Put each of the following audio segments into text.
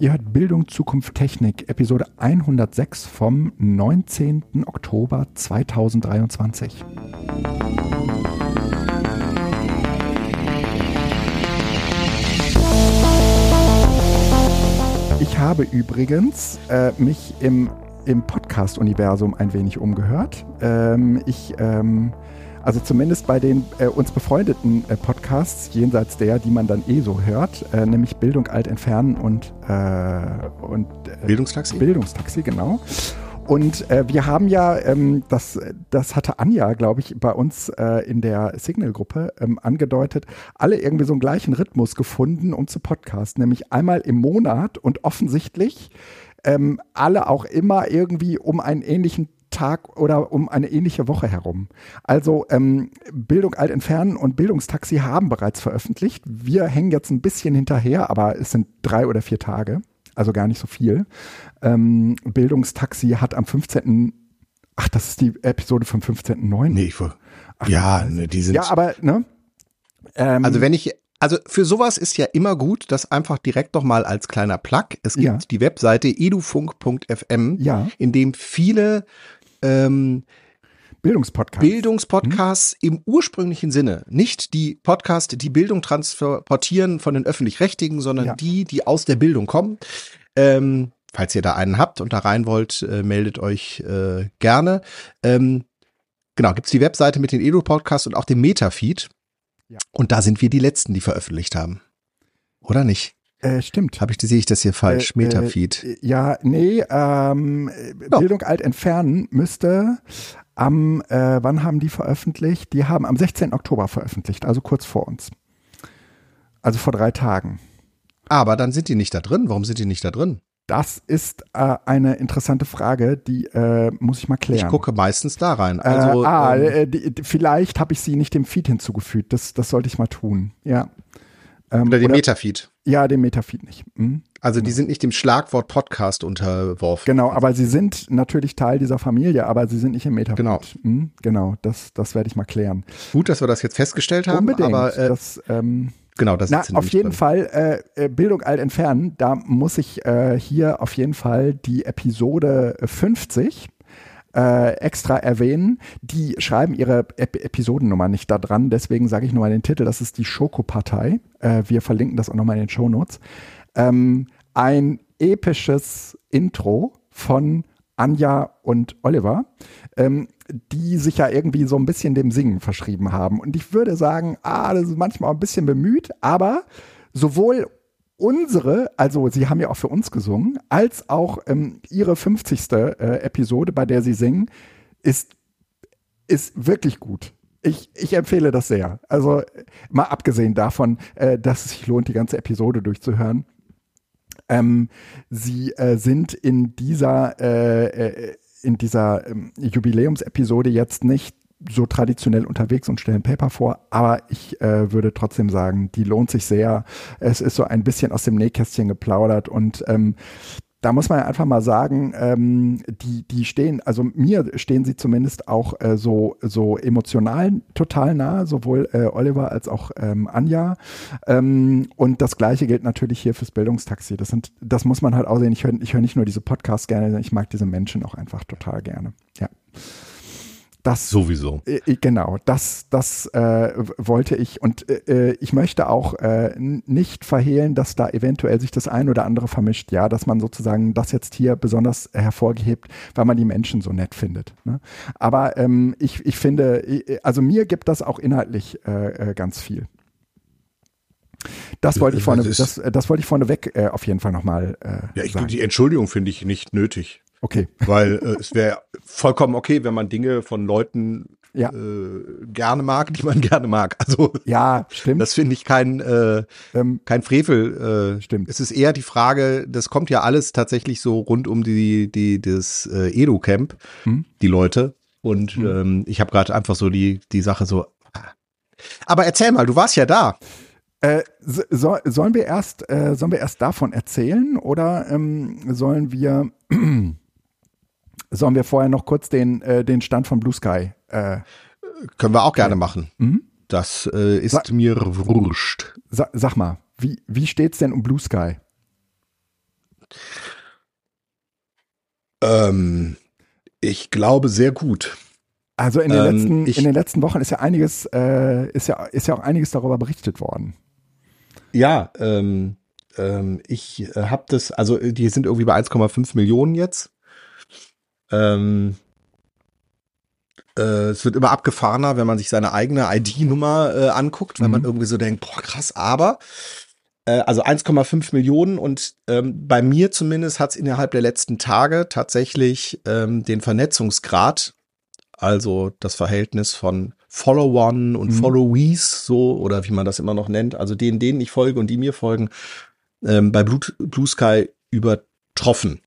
Ihr hört Bildung, Zukunft, Technik, Episode 106 vom 19. Oktober 2023. Ich habe übrigens äh, mich im, im Podcast-Universum ein wenig umgehört. Ähm, ich ähm, also zumindest bei den äh, uns befreundeten äh, Podcasts, jenseits der, die man dann eh so hört, äh, nämlich Bildung alt entfernen und, äh, und äh, Bildungstaxi? Bildungstaxi, genau. Und äh, wir haben ja, ähm, das, das hatte Anja, glaube ich, bei uns in der Signal-Gruppe ähm, angedeutet, alle irgendwie so einen gleichen Rhythmus gefunden, um zu podcasten, nämlich einmal im Monat und offensichtlich ähm, alle auch immer irgendwie um einen ähnlichen Tag oder um eine ähnliche Woche herum. Also ähm, Bildung alt entfernen und Bildungstaxi haben bereits veröffentlicht. Wir hängen jetzt ein bisschen hinterher, aber es sind drei oder vier Tage, also gar nicht so viel. Ähm, Bildungstaxi hat am 15. Ach, das ist die Episode vom 15.9. Nee, ich war, Ach, ja, ne, die sind. Ja, aber, ne? Ähm, also wenn ich also für sowas ist ja immer gut, das einfach direkt noch mal als kleiner Plug. Es gibt ja. die Webseite edufunk.fm, ja. in dem viele ähm, Bildungspodcasts. Bildungspodcasts hm? im ursprünglichen Sinne. Nicht die Podcasts, die Bildung transportieren von den öffentlich-rechtlichen, sondern ja. die, die aus der Bildung kommen. Ähm, falls ihr da einen habt und da rein wollt, äh, meldet euch äh, gerne. Ähm, genau, gibt's die Webseite mit den Edu-Podcasts und auch dem Metafeed. Ja. Und da sind wir die Letzten, die veröffentlicht haben. Oder nicht? Äh, stimmt. Habe ich, sehe ich das hier falsch? Äh, Metafeed. Äh, ja, nee, ähm, oh. Bildung alt entfernen müsste am, äh, wann haben die veröffentlicht? Die haben am 16. Oktober veröffentlicht, also kurz vor uns. Also vor drei Tagen. Aber dann sind die nicht da drin. Warum sind die nicht da drin? Das ist äh, eine interessante Frage, die äh, muss ich mal klären. Ich gucke meistens da rein. Äh, also, ah, ähm, die, die, vielleicht habe ich sie nicht dem Feed hinzugefügt. Das, das sollte ich mal tun. Ja. Ähm, oder dem Metafeed. Ja, dem Metafeed nicht. Mhm. Also die sind nicht dem Schlagwort Podcast unterworfen. Genau, aber sie sind natürlich Teil dieser Familie, aber sie sind nicht im Metafeed. Genau. Mhm, genau, das, das werde ich mal klären. Gut, dass wir das jetzt festgestellt haben. Unbedingt. Aber, äh, das, ähm, Genau, das Na, ist auf jeden drin. Fall äh, äh, Bildung alt entfernen. Da muss ich äh, hier auf jeden Fall die Episode 50 äh, extra erwähnen. Die schreiben ihre Ep Episodennummer nicht da dran, deswegen sage ich nur mal den Titel. Das ist die Schokopartei. Äh, wir verlinken das auch nochmal in den Shownotes. Ähm, ein episches Intro von Anja und Oliver, ähm, die sich ja irgendwie so ein bisschen dem Singen verschrieben haben. Und ich würde sagen, ah, das ist manchmal ein bisschen bemüht, aber sowohl unsere, also sie haben ja auch für uns gesungen, als auch ähm, ihre 50. Äh, Episode, bei der sie singen, ist, ist wirklich gut. Ich, ich empfehle das sehr. Also mal abgesehen davon, äh, dass es sich lohnt, die ganze Episode durchzuhören. Ähm, sie äh, sind in dieser, äh, äh in dieser ähm, Jubiläumsepisode jetzt nicht so traditionell unterwegs und stellen Paper vor, aber ich äh, würde trotzdem sagen, die lohnt sich sehr. Es ist so ein bisschen aus dem Nähkästchen geplaudert und ähm, da muss man einfach mal sagen, ähm, die, die stehen, also mir stehen sie zumindest auch äh, so, so emotional total nah, sowohl äh, Oliver als auch ähm, Anja. Ähm, und das Gleiche gilt natürlich hier fürs Bildungstaxi. Das, sind, das muss man halt auch sehen. Ich höre ich hör nicht nur diese Podcasts gerne, ich mag diese Menschen auch einfach total gerne. Ja. Das sowieso. Äh, genau, das, das äh, wollte ich und äh, ich möchte auch äh, nicht verhehlen, dass da eventuell sich das ein oder andere vermischt. Ja, dass man sozusagen das jetzt hier besonders hervorgehebt, weil man die Menschen so nett findet. Ne? Aber ähm, ich, ich finde, also mir gibt das auch inhaltlich äh, äh ganz viel. Das wollte ich vorne, das, das wollte ich vorneweg äh, auf jeden Fall nochmal. Äh, ja, ich, sagen. die Entschuldigung finde ich nicht nötig. Okay. Weil äh, es wäre vollkommen okay, wenn man Dinge von Leuten ja. äh, gerne mag, die man gerne mag. Also ja, stimmt. Das finde ich kein äh, ähm, kein Frevel. Äh, stimmt. Es ist eher die Frage, das kommt ja alles tatsächlich so rund um die die das äh, Edu Camp, hm? die Leute. Und hm. ähm, ich habe gerade einfach so die die Sache so. Aber erzähl mal, du warst ja da. Äh, so, sollen wir erst äh, sollen wir erst davon erzählen oder ähm, sollen wir Sollen wir vorher noch kurz den, äh, den Stand von Blue Sky? Äh, Können wir auch gerne machen. Mhm. Das äh, ist Sa mir wurscht. Sa sag mal, wie, wie steht's denn um Blue Sky? Ähm, ich glaube sehr gut. Also in den, ähm, letzten, ich, in den letzten Wochen ist ja einiges, äh, ist ja, ist ja auch einiges darüber berichtet worden. Ja, ähm, ähm, ich äh, habe das, also die sind irgendwie bei 1,5 Millionen jetzt. Ähm, äh, es wird immer abgefahrener, wenn man sich seine eigene ID-Nummer äh, anguckt, wenn mhm. man irgendwie so denkt, boah, krass, aber äh, also 1,5 Millionen und ähm, bei mir zumindest hat es innerhalb der letzten Tage tatsächlich ähm, den Vernetzungsgrad, also das Verhältnis von Followern und mhm. Followees, so oder wie man das immer noch nennt, also denen, denen ich folge und die mir folgen, ähm, bei Blue, Blue Sky übertroffen.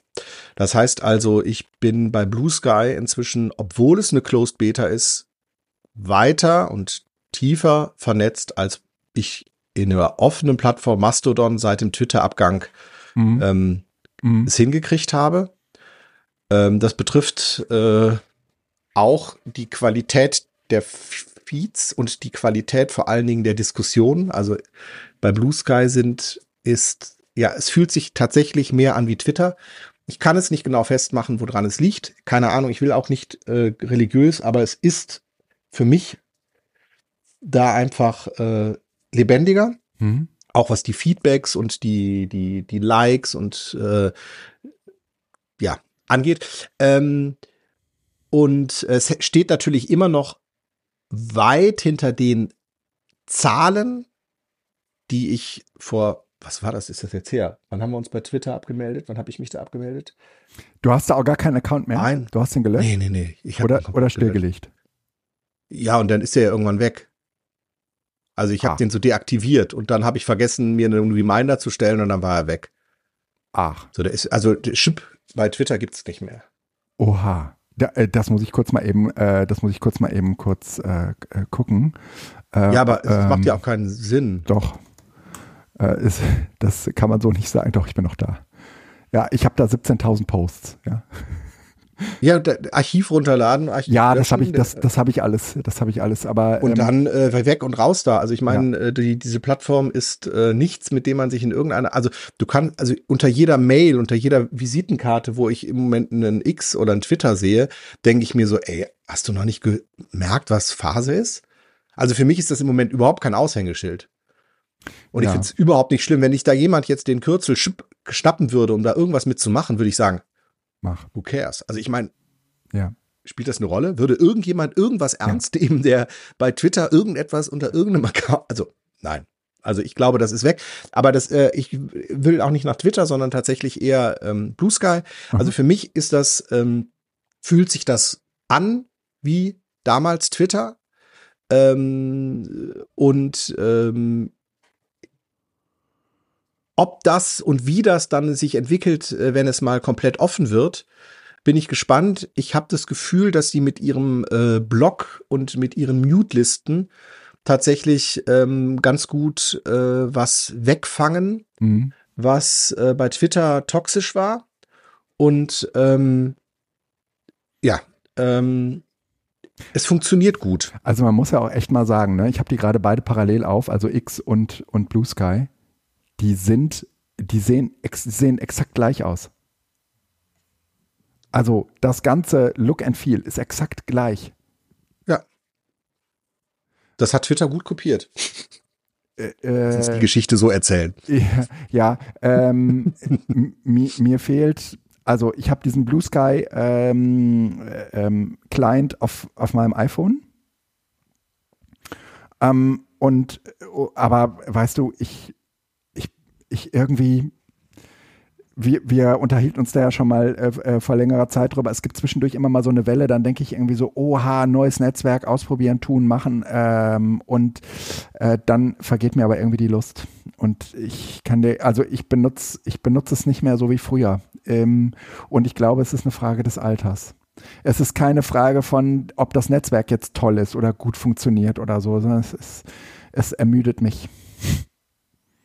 Das heißt also, ich bin bei Blue Sky inzwischen, obwohl es eine Closed Beta ist, weiter und tiefer vernetzt, als ich in der offenen Plattform Mastodon seit dem Twitter-Abgang mhm. ähm, mhm. es hingekriegt habe. Ähm, das betrifft äh, auch die Qualität der Feeds und die Qualität vor allen Dingen der Diskussion. Also bei Blue Sky sind, ist, ja, es fühlt sich tatsächlich mehr an wie Twitter. Ich kann es nicht genau festmachen, woran es liegt. Keine Ahnung, ich will auch nicht äh, religiös, aber es ist für mich da einfach äh, lebendiger. Mhm. Auch was die Feedbacks und die, die, die Likes und äh, ja, angeht. Ähm, und es steht natürlich immer noch weit hinter den Zahlen, die ich vor was war das? Ist das jetzt her? Wann haben wir uns bei Twitter abgemeldet? Wann habe ich mich da abgemeldet? Du hast da auch gar keinen Account mehr? Nein. Du hast den gelöscht? Nee, nee, nee. Ich oder oder stillgelegt? Ja, und dann ist er ja irgendwann weg. Also ich habe ah. den so deaktiviert und dann habe ich vergessen, mir einen Reminder zu stellen und dann war er weg. Ach. So, der ist, also der Chip bei Twitter gibt es nicht mehr. Oha. Da, äh, das muss ich kurz mal eben, äh, das muss ich kurz mal eben kurz äh, äh gucken. Äh, ja, aber es ähm, macht ja auch keinen Sinn. Doch. Äh, ist, das kann man so nicht sagen. Doch, ich bin noch da. Ja, ich habe da 17.000 Posts. Ja. Ja, Archiv runterladen. Archiv ja, das habe ich, das, das habe ich alles, das habe ich alles. Aber und ähm, dann äh, weg und raus da. Also ich meine, ja. äh, die, diese Plattform ist äh, nichts, mit dem man sich in irgendeiner, also du kannst, also unter jeder Mail, unter jeder Visitenkarte, wo ich im Moment einen X oder einen Twitter sehe, denke ich mir so, ey, hast du noch nicht gemerkt, was Phase ist? Also für mich ist das im Moment überhaupt kein Aushängeschild. Und ja. ich finde es überhaupt nicht schlimm, wenn ich da jemand jetzt den Kürzel schnappen würde, um da irgendwas mitzumachen, würde ich sagen, mach. Who cares? Also ich meine, ja. spielt das eine Rolle? Würde irgendjemand irgendwas ernst ja. nehmen, der bei Twitter irgendetwas unter irgendeinem Account, also nein. Also ich glaube, das ist weg. Aber das, äh, ich will auch nicht nach Twitter, sondern tatsächlich eher ähm, Blue Sky. Mhm. Also für mich ist das, ähm, fühlt sich das an wie damals Twitter. Ähm, und ähm, ob das und wie das dann sich entwickelt, äh, wenn es mal komplett offen wird, bin ich gespannt. Ich habe das Gefühl, dass sie mit ihrem äh, Blog und mit ihren Mute-Listen tatsächlich ähm, ganz gut äh, was wegfangen, mhm. was äh, bei Twitter toxisch war. Und ähm, ja, ähm, es funktioniert gut. Also man muss ja auch echt mal sagen, ne? ich habe die gerade beide parallel auf, also X und, und Blue Sky die sind, die sehen, ex, sehen exakt gleich aus. Also das ganze Look and Feel ist exakt gleich. Ja. Das hat Twitter gut kopiert. Äh, äh, die Geschichte so erzählen. Ja, ja ähm, mir fehlt, also ich habe diesen Blue Sky ähm, ähm, Client auf, auf meinem iPhone. Ähm, und aber weißt du, ich ich irgendwie, wir, wir unterhielten uns da ja schon mal äh, äh, vor längerer Zeit drüber. Es gibt zwischendurch immer mal so eine Welle, dann denke ich irgendwie so, oha, neues Netzwerk, ausprobieren, tun, machen. Ähm, und äh, dann vergeht mir aber irgendwie die Lust. Und ich kann dir, also ich benutze, ich benutze es nicht mehr so wie früher. Ähm, und ich glaube, es ist eine Frage des Alters. Es ist keine Frage von, ob das Netzwerk jetzt toll ist oder gut funktioniert oder so, sondern es, ist, es ermüdet mich.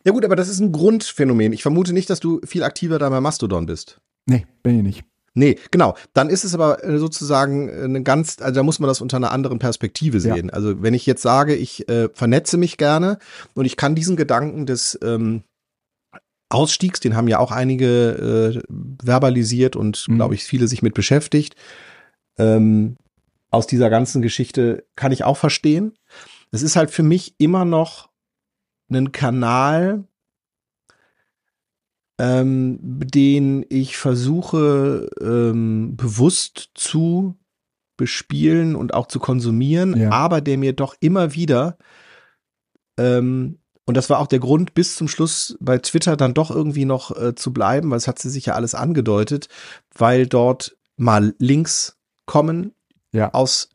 Ja gut, aber das ist ein Grundphänomen. Ich vermute nicht, dass du viel aktiver da bei Mastodon bist. Nee, bin ich nicht. Nee, genau. Dann ist es aber äh, sozusagen eine ganz, also da muss man das unter einer anderen Perspektive sehen. Ja. Also wenn ich jetzt sage, ich äh, vernetze mich gerne und ich kann diesen Gedanken des ähm, Ausstiegs, den haben ja auch einige äh, verbalisiert und mhm. glaube ich viele sich mit beschäftigt. Ähm, aus dieser ganzen Geschichte kann ich auch verstehen. Es ist halt für mich immer noch ein Kanal, ähm, den ich versuche ähm, bewusst zu bespielen und auch zu konsumieren, ja. aber der mir doch immer wieder ähm, und das war auch der Grund, bis zum Schluss bei Twitter dann doch irgendwie noch äh, zu bleiben, weil es hat sie sich ja alles angedeutet, weil dort mal Links kommen ja. aus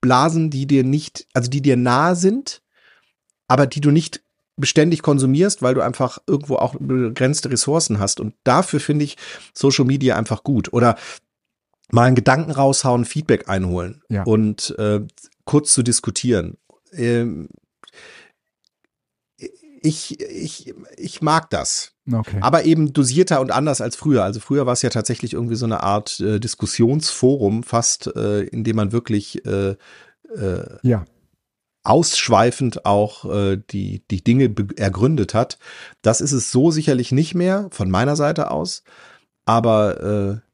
Blasen, die dir nicht, also die dir nahe sind, aber die du nicht beständig konsumierst, weil du einfach irgendwo auch begrenzte Ressourcen hast. Und dafür finde ich Social Media einfach gut. Oder mal einen Gedanken raushauen, Feedback einholen ja. und äh, kurz zu diskutieren. Ähm, ich, ich, ich mag das. Okay. Aber eben dosierter und anders als früher. Also früher war es ja tatsächlich irgendwie so eine Art äh, Diskussionsforum, fast, äh, in dem man wirklich äh, äh, ja ausschweifend auch äh, die, die Dinge ergründet hat. Das ist es so sicherlich nicht mehr von meiner Seite aus. Aber äh,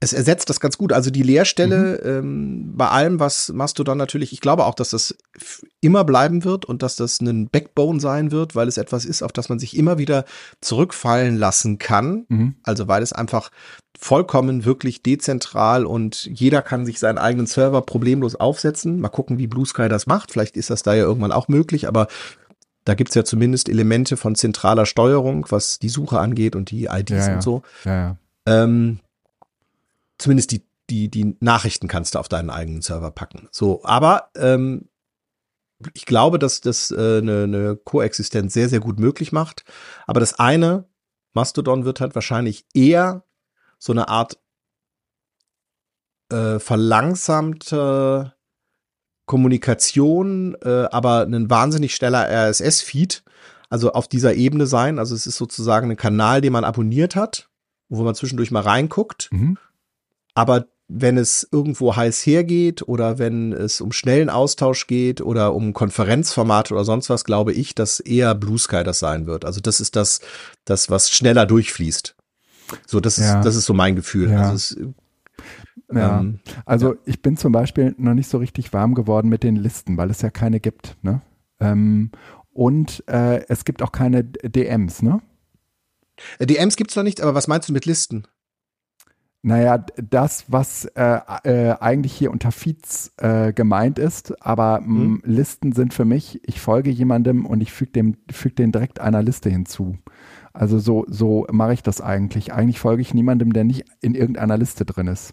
es ersetzt das ganz gut. Also die Leerstelle mhm. ähm, bei allem, was Mastodon natürlich, ich glaube auch, dass das immer bleiben wird und dass das ein Backbone sein wird, weil es etwas ist, auf das man sich immer wieder zurückfallen lassen kann. Mhm. Also weil es einfach vollkommen wirklich dezentral und jeder kann sich seinen eigenen Server problemlos aufsetzen. Mal gucken, wie Blue Sky das macht. Vielleicht ist das da ja irgendwann auch möglich, aber da gibt's ja zumindest Elemente von zentraler Steuerung, was die Suche angeht und die IDs ja, ja. und so. Ja, ähm, zumindest die, die, die Nachrichten kannst du auf deinen eigenen Server packen. So, aber ähm, ich glaube, dass das äh, eine, eine Koexistenz sehr, sehr gut möglich macht. Aber das eine, Mastodon wird halt wahrscheinlich eher so eine Art äh, verlangsamte Kommunikation, äh, aber ein wahnsinnig schneller RSS-Feed, also auf dieser Ebene sein. Also es ist sozusagen ein Kanal, den man abonniert hat, wo man zwischendurch mal reinguckt. Mhm. Aber wenn es irgendwo heiß hergeht oder wenn es um schnellen Austausch geht oder um Konferenzformate oder sonst was, glaube ich, dass eher Blue Sky das sein wird. Also das ist das, das was schneller durchfließt. So, das ja. ist, das ist so mein Gefühl. Ja. Also, es, ja. Ähm, also ich bin zum Beispiel noch nicht so richtig warm geworden mit den Listen, weil es ja keine gibt. Ne? Ähm, und äh, es gibt auch keine DMs, ne? DMs gibt es noch nicht, aber was meinst du mit Listen? Naja, das, was äh, äh, eigentlich hier unter Feeds äh, gemeint ist, aber mhm. Listen sind für mich, ich folge jemandem und ich füge dem, füg den direkt einer Liste hinzu. Also so, so mache ich das eigentlich. Eigentlich folge ich niemandem, der nicht in irgendeiner Liste drin ist.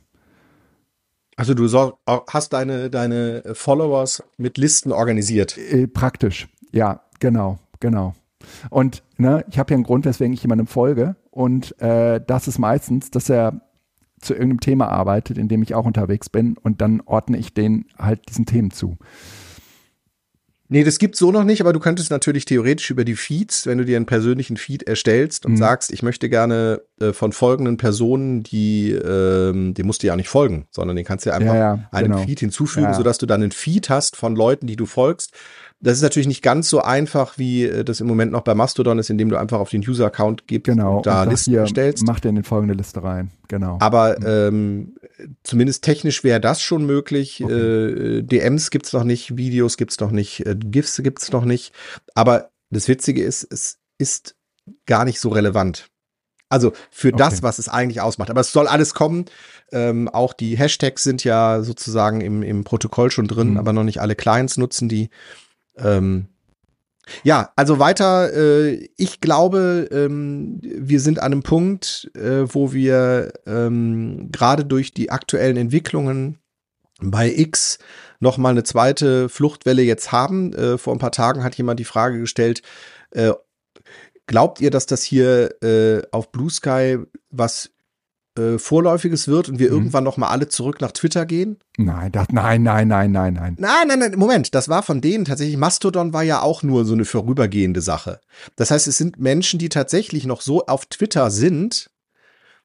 Also du so, hast deine, deine Followers mit Listen organisiert. Äh, praktisch, ja, genau, genau. Und ne, ich habe ja einen Grund, weswegen ich jemandem folge. Und äh, das ist meistens, dass er zu irgendeinem Thema arbeitet, in dem ich auch unterwegs bin. Und dann ordne ich den halt diesen Themen zu. Nee, das gibt's so noch nicht, aber du könntest natürlich theoretisch über die Feeds, wenn du dir einen persönlichen Feed erstellst und mhm. sagst, ich möchte gerne äh, von folgenden Personen, die, ähm, dem musst du ja nicht folgen, sondern den kannst du ja einfach ja, ja, einem genau. Feed hinzufügen, ja. sodass du dann einen Feed hast von Leuten, die du folgst das ist natürlich nicht ganz so einfach, wie äh, das im Moment noch bei Mastodon ist, indem du einfach auf den User-Account gibst genau, und da und Listen hier, stellst. Mach dir in folgende Liste rein, genau. Aber mhm. ähm, zumindest technisch wäre das schon möglich. Okay. Äh, DMs gibt's noch nicht, Videos gibt's noch nicht, äh, GIFs gibt's noch nicht. Aber das Witzige ist, es ist gar nicht so relevant. Also für okay. das, was es eigentlich ausmacht. Aber es soll alles kommen. Ähm, auch die Hashtags sind ja sozusagen im, im Protokoll schon drin, mhm. aber noch nicht alle Clients nutzen die. Ähm, ja, also weiter, äh, ich glaube, ähm, wir sind an einem Punkt, äh, wo wir ähm, gerade durch die aktuellen Entwicklungen bei X noch mal eine zweite Fluchtwelle jetzt haben. Äh, vor ein paar Tagen hat jemand die Frage gestellt, äh, glaubt ihr, dass das hier äh, auf Blue Sky was äh, Vorläufiges wird und wir mhm. irgendwann noch mal alle zurück nach Twitter gehen? Nein, das, nein, nein, nein, nein, nein. Nein, nein, nein, Moment, das war von denen tatsächlich, Mastodon war ja auch nur so eine vorübergehende Sache. Das heißt, es sind Menschen, die tatsächlich noch so auf Twitter sind,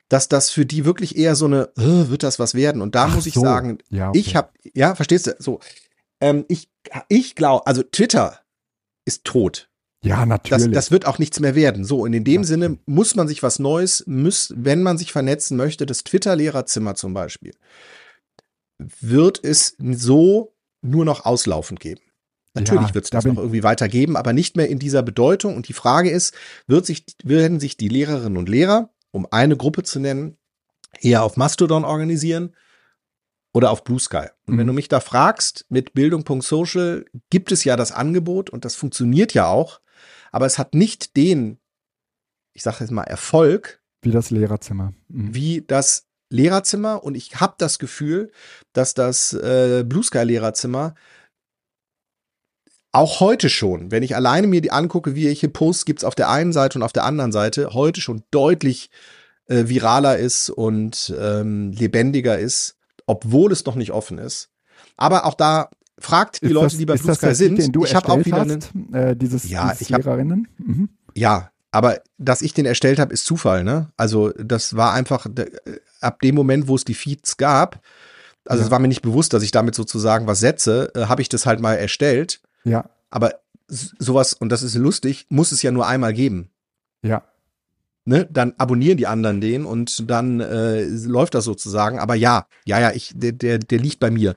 dass das für die wirklich eher so eine, äh, wird das was werden? Und da Ach muss ich so. sagen, Ja, okay. ich habe, ja, verstehst du, so, ähm, ich, ich glaube, also Twitter ist tot. Ja, Das, natürlich. das wird auch nichts mehr werden. So, und in dem Ja. Sinne muss man sich was Neues, muss, wenn man sich vernetzen möchte, das Twitter-Lehrerzimmer zum Beispiel, wird es so nur noch auslaufend geben. Natürlich Ja, wird es da das noch irgendwie weitergeben, aber nicht mehr in dieser Bedeutung. Und die Frage ist, wird sich, werden sich die Lehrerinnen und Lehrer, um eine Gruppe zu nennen, eher auf Mastodon organisieren oder auf Blue Sky? Und wenn Mhm. du mich da fragst, mit Bildung.social gibt es ja das Angebot und das funktioniert ja auch, aber es hat nicht den, ich sage jetzt mal, Erfolg, Wie das Lehrerzimmer. Mhm. wie das Lehrerzimmer und ich habe das Gefühl, dass das äh, Blue Sky Lehrerzimmer auch heute schon, wenn ich alleine mir die angucke, wie welche Posts gibt's auf der einen Seite und auf der anderen Seite, heute schon deutlich äh, viraler ist und ähm, lebendiger ist, obwohl es noch nicht offen ist. Aber auch da fragt die Ist Leute, das, die bei Blue Sky sind. Den du ich habe auch wieder einen, hast, äh, dieses, Ja, dieses ich hab- Lehrerinnen? Mhm. Ja, aber dass ich den erstellt habe, ist Zufall, ne? Also das war einfach de- ab dem Moment, wo es die Feeds gab, also Ja. es war mir nicht bewusst, dass ich damit sozusagen was setze, äh, habe ich das halt mal erstellt. Ja, Aber sowas, und das ist lustig, muss es ja nur einmal geben. ja. Ne? Dann abonnieren die anderen den und dann äh, läuft das sozusagen. Aber ja, ja, ja, ich, der, der, der liegt bei mir.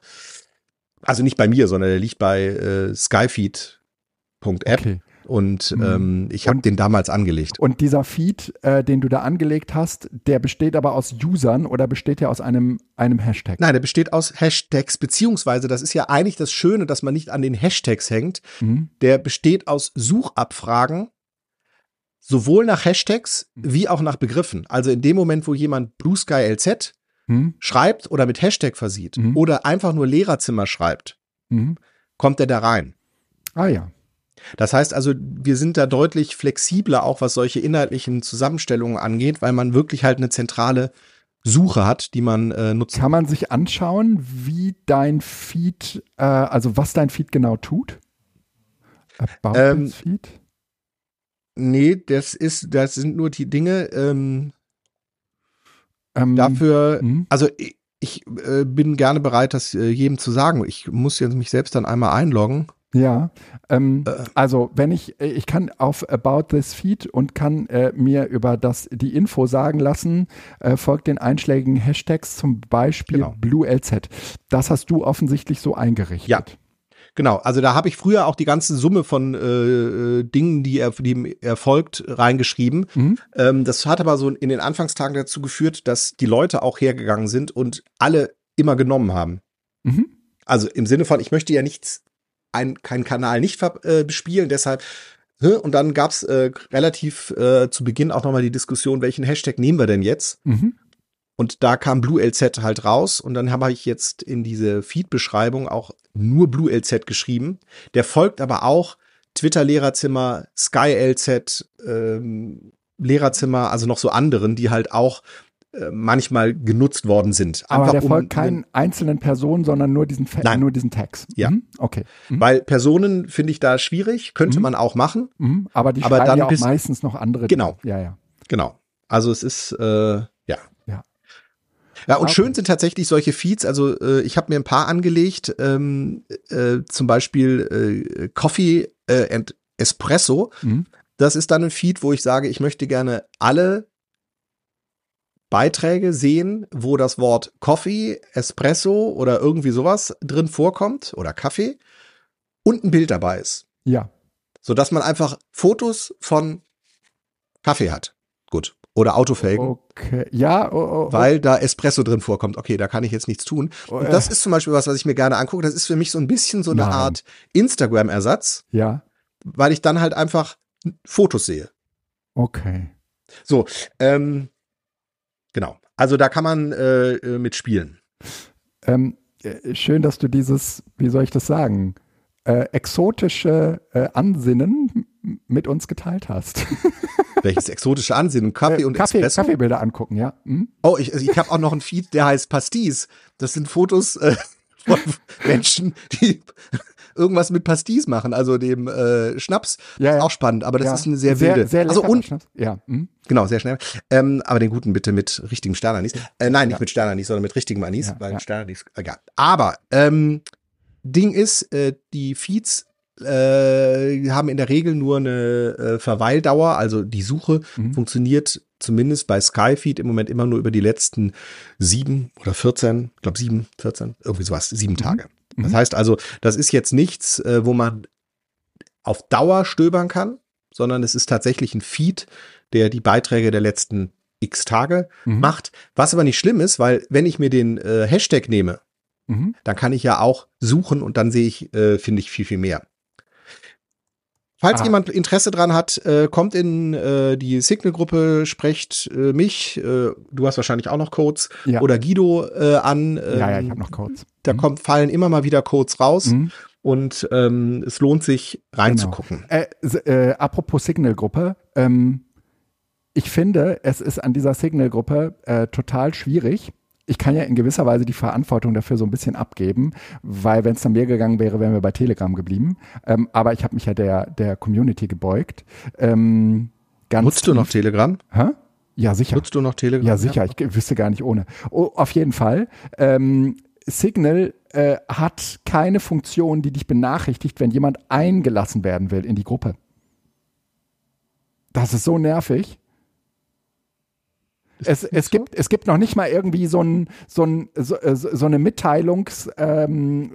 Also nicht bei mir, sondern der liegt bei äh, skyfeed.app Okay. und Mhm. ähm, ich habe den damals angelegt. Und dieser Feed, äh, den du da angelegt hast, der besteht aber aus Usern oder besteht der aus einem, einem Hashtag? Nein, der besteht aus Hashtags, beziehungsweise das ist ja eigentlich das Schöne, dass man nicht an den Hashtags hängt. Mhm. Der besteht aus Suchabfragen, sowohl nach Hashtags wie auch nach Begriffen. Also in dem Moment, wo jemand Blue Sky LZ Mhm. schreibt oder mit Hashtag versieht Mhm. oder einfach nur Lehrerzimmer schreibt, Mhm. kommt er da rein. Ah ja. Das heißt also, wir sind da deutlich flexibler, auch was solche inhaltlichen Zusammenstellungen angeht, weil man wirklich halt eine zentrale Suche hat, die man äh, nutzen Kann man sich anschauen, wie dein Feed, äh, also was dein Feed genau tut? About Ähm, Feed? Nee, das ist, das sind nur die Dinge, ähm, Ähm, dafür, mhm. also ich, ich äh, bin gerne bereit, das äh, jedem zu sagen. Ich muss jetzt mich selbst dann einmal einloggen. Ja, ähm, Äh. also wenn ich, äh, ich kann auf About This Feed und kann äh, mir über das, die Info sagen lassen, äh, folgt den einschlägigen Hashtags, zum Beispiel Genau. BlueLZ. Das hast du offensichtlich so eingerichtet. Ja. Genau, also da habe ich früher auch die ganze Summe von äh, äh, Dingen, die er, die ihm erfolgt, reingeschrieben. Mhm. Ähm, das hat aber so in den Anfangstagen dazu geführt, dass die Leute auch hergegangen sind und alle immer genommen haben. Mhm. Also im Sinne von, ich möchte ja nichts, ein, keinen Kanal nicht äh, bespielen, deshalb. Und dann gab's äh, relativ äh, zu Beginn auch nochmal die Diskussion, welchen Hashtag nehmen wir denn jetzt? Mhm. Und da kam BlueLZ halt raus und dann habe ich jetzt in diese Feed-Beschreibung auch nur BlueLZ geschrieben. Der folgt aber auch Twitter-Lehrerzimmer, SkyLZ, ähm, Lehrerzimmer, also noch so anderen, die halt auch äh, manchmal genutzt worden sind. Aber der um- folgt keinen einzelnen Personen, sondern nur diesen, Fa- Nein. nur diesen Tags. Ja. Mhm. Okay. Mhm. Weil Personen finde ich da schwierig, könnte Mhm. man auch machen. Mhm. Aber die Aber schreiben dann ja auch meistens noch andere. Genau. Ja, ja. Genau. Also es ist, äh. Ja, und Okay. schön sind tatsächlich solche Feeds. Also äh, ich habe mir ein paar angelegt, ähm, äh, zum Beispiel äh, Coffee äh, and Espresso. Mhm. Das ist dann ein Feed, wo ich sage, ich möchte gerne alle Beiträge sehen, wo das Wort Coffee, Espresso oder irgendwie sowas drin vorkommt oder Kaffee und ein Bild dabei ist, Ja. sodass man einfach Fotos von Kaffee hat. Gut. Oder Autofelgen. Okay. Ja, oh, oh, weil da Espresso drin vorkommt. Okay, da kann ich jetzt nichts tun. oh, Und das ist zum Beispiel was, was ich mir gerne angucke. Das ist für mich so ein bisschen so eine Nein. Art Instagram-Ersatz, Ja. weil ich dann halt einfach Fotos sehe. Okay. So, ähm, genau. Also da kann man äh, äh, mitspielen. Ähm, äh, schön, dass du dieses, wie soll ich das sagen, äh, exotische äh, Ansinnen mit uns geteilt hast. Welches exotische Ansinnen. Kaffee Äh, und Kaffee, Espresso. Kaffeebilder angucken, ja. Hm? Oh, ich, also ich habe auch noch einen Feed, der heißt Pastis. Das sind Fotos äh, von Menschen, die irgendwas mit Pastis machen, also dem äh, Schnaps. Ja, ja. Auch spannend, aber das ja. ist eine sehr wilde. Sehr, sehr also und Schnaps. ja. Hm. Genau, sehr schnell. Ähm, aber den guten bitte mit richtigem Sternanis. Äh, nein, nicht mit Sternanis, sondern mit richtigem Anis, weil Sternanis, egal. Aber ähm, Ding ist, äh, die Feeds äh, haben in der Regel nur eine äh, Verweildauer, also die Suche mhm. funktioniert zumindest bei Skyfeed im Moment immer nur über die letzten sieben oder 14, ich glaube sieben, 14, irgendwie sowas, sieben mhm. Tage. Das mhm. heißt also, das ist jetzt nichts, äh, wo man auf Dauer stöbern kann, sondern es ist tatsächlich ein Feed, der die Beiträge der letzten x Tage mhm. macht. Was aber nicht schlimm ist, weil wenn ich mir den äh, Hashtag nehme, mhm. dann kann ich ja auch suchen und dann sehe ich, äh, finde ich viel, viel mehr. Falls ah. jemand Interesse dran hat, äh, kommt in äh, die Signal-Gruppe, sprecht äh, mich, äh, du hast wahrscheinlich auch noch Codes, ja. oder Guido äh, an. Ähm, ja, ja, ich habe noch Codes. Da mhm. kommt, fallen immer mal wieder Codes raus. Mhm. Und ähm, es lohnt sich reinzugucken. Genau. Äh, apropos Signal-Gruppe, ähm, ich finde, es ist an dieser Signal-Gruppe total schwierig, ich kann ja in gewisser Weise die Verantwortung dafür so ein bisschen abgeben, weil wenn es dann mir gegangen wäre, wären wir bei Telegram geblieben. Ähm, aber ich habe mich ja der, der Community gebeugt. Ähm, Nutzt du noch Telegram? Hä? Ja, sicher. Nutzt du noch Telegram? Ja, sicher. Ich wüsste gar nicht ohne. Oh, auf jeden Fall. Ähm, Signal äh, hat keine Funktion, die dich benachrichtigt, wenn jemand eingelassen werden will in die Gruppe. Das ist so nervig. Es, es, gibt, es gibt noch nicht mal irgendwie so, ein, so, ein, so, äh, so eine Mitteilungsnummer ähm,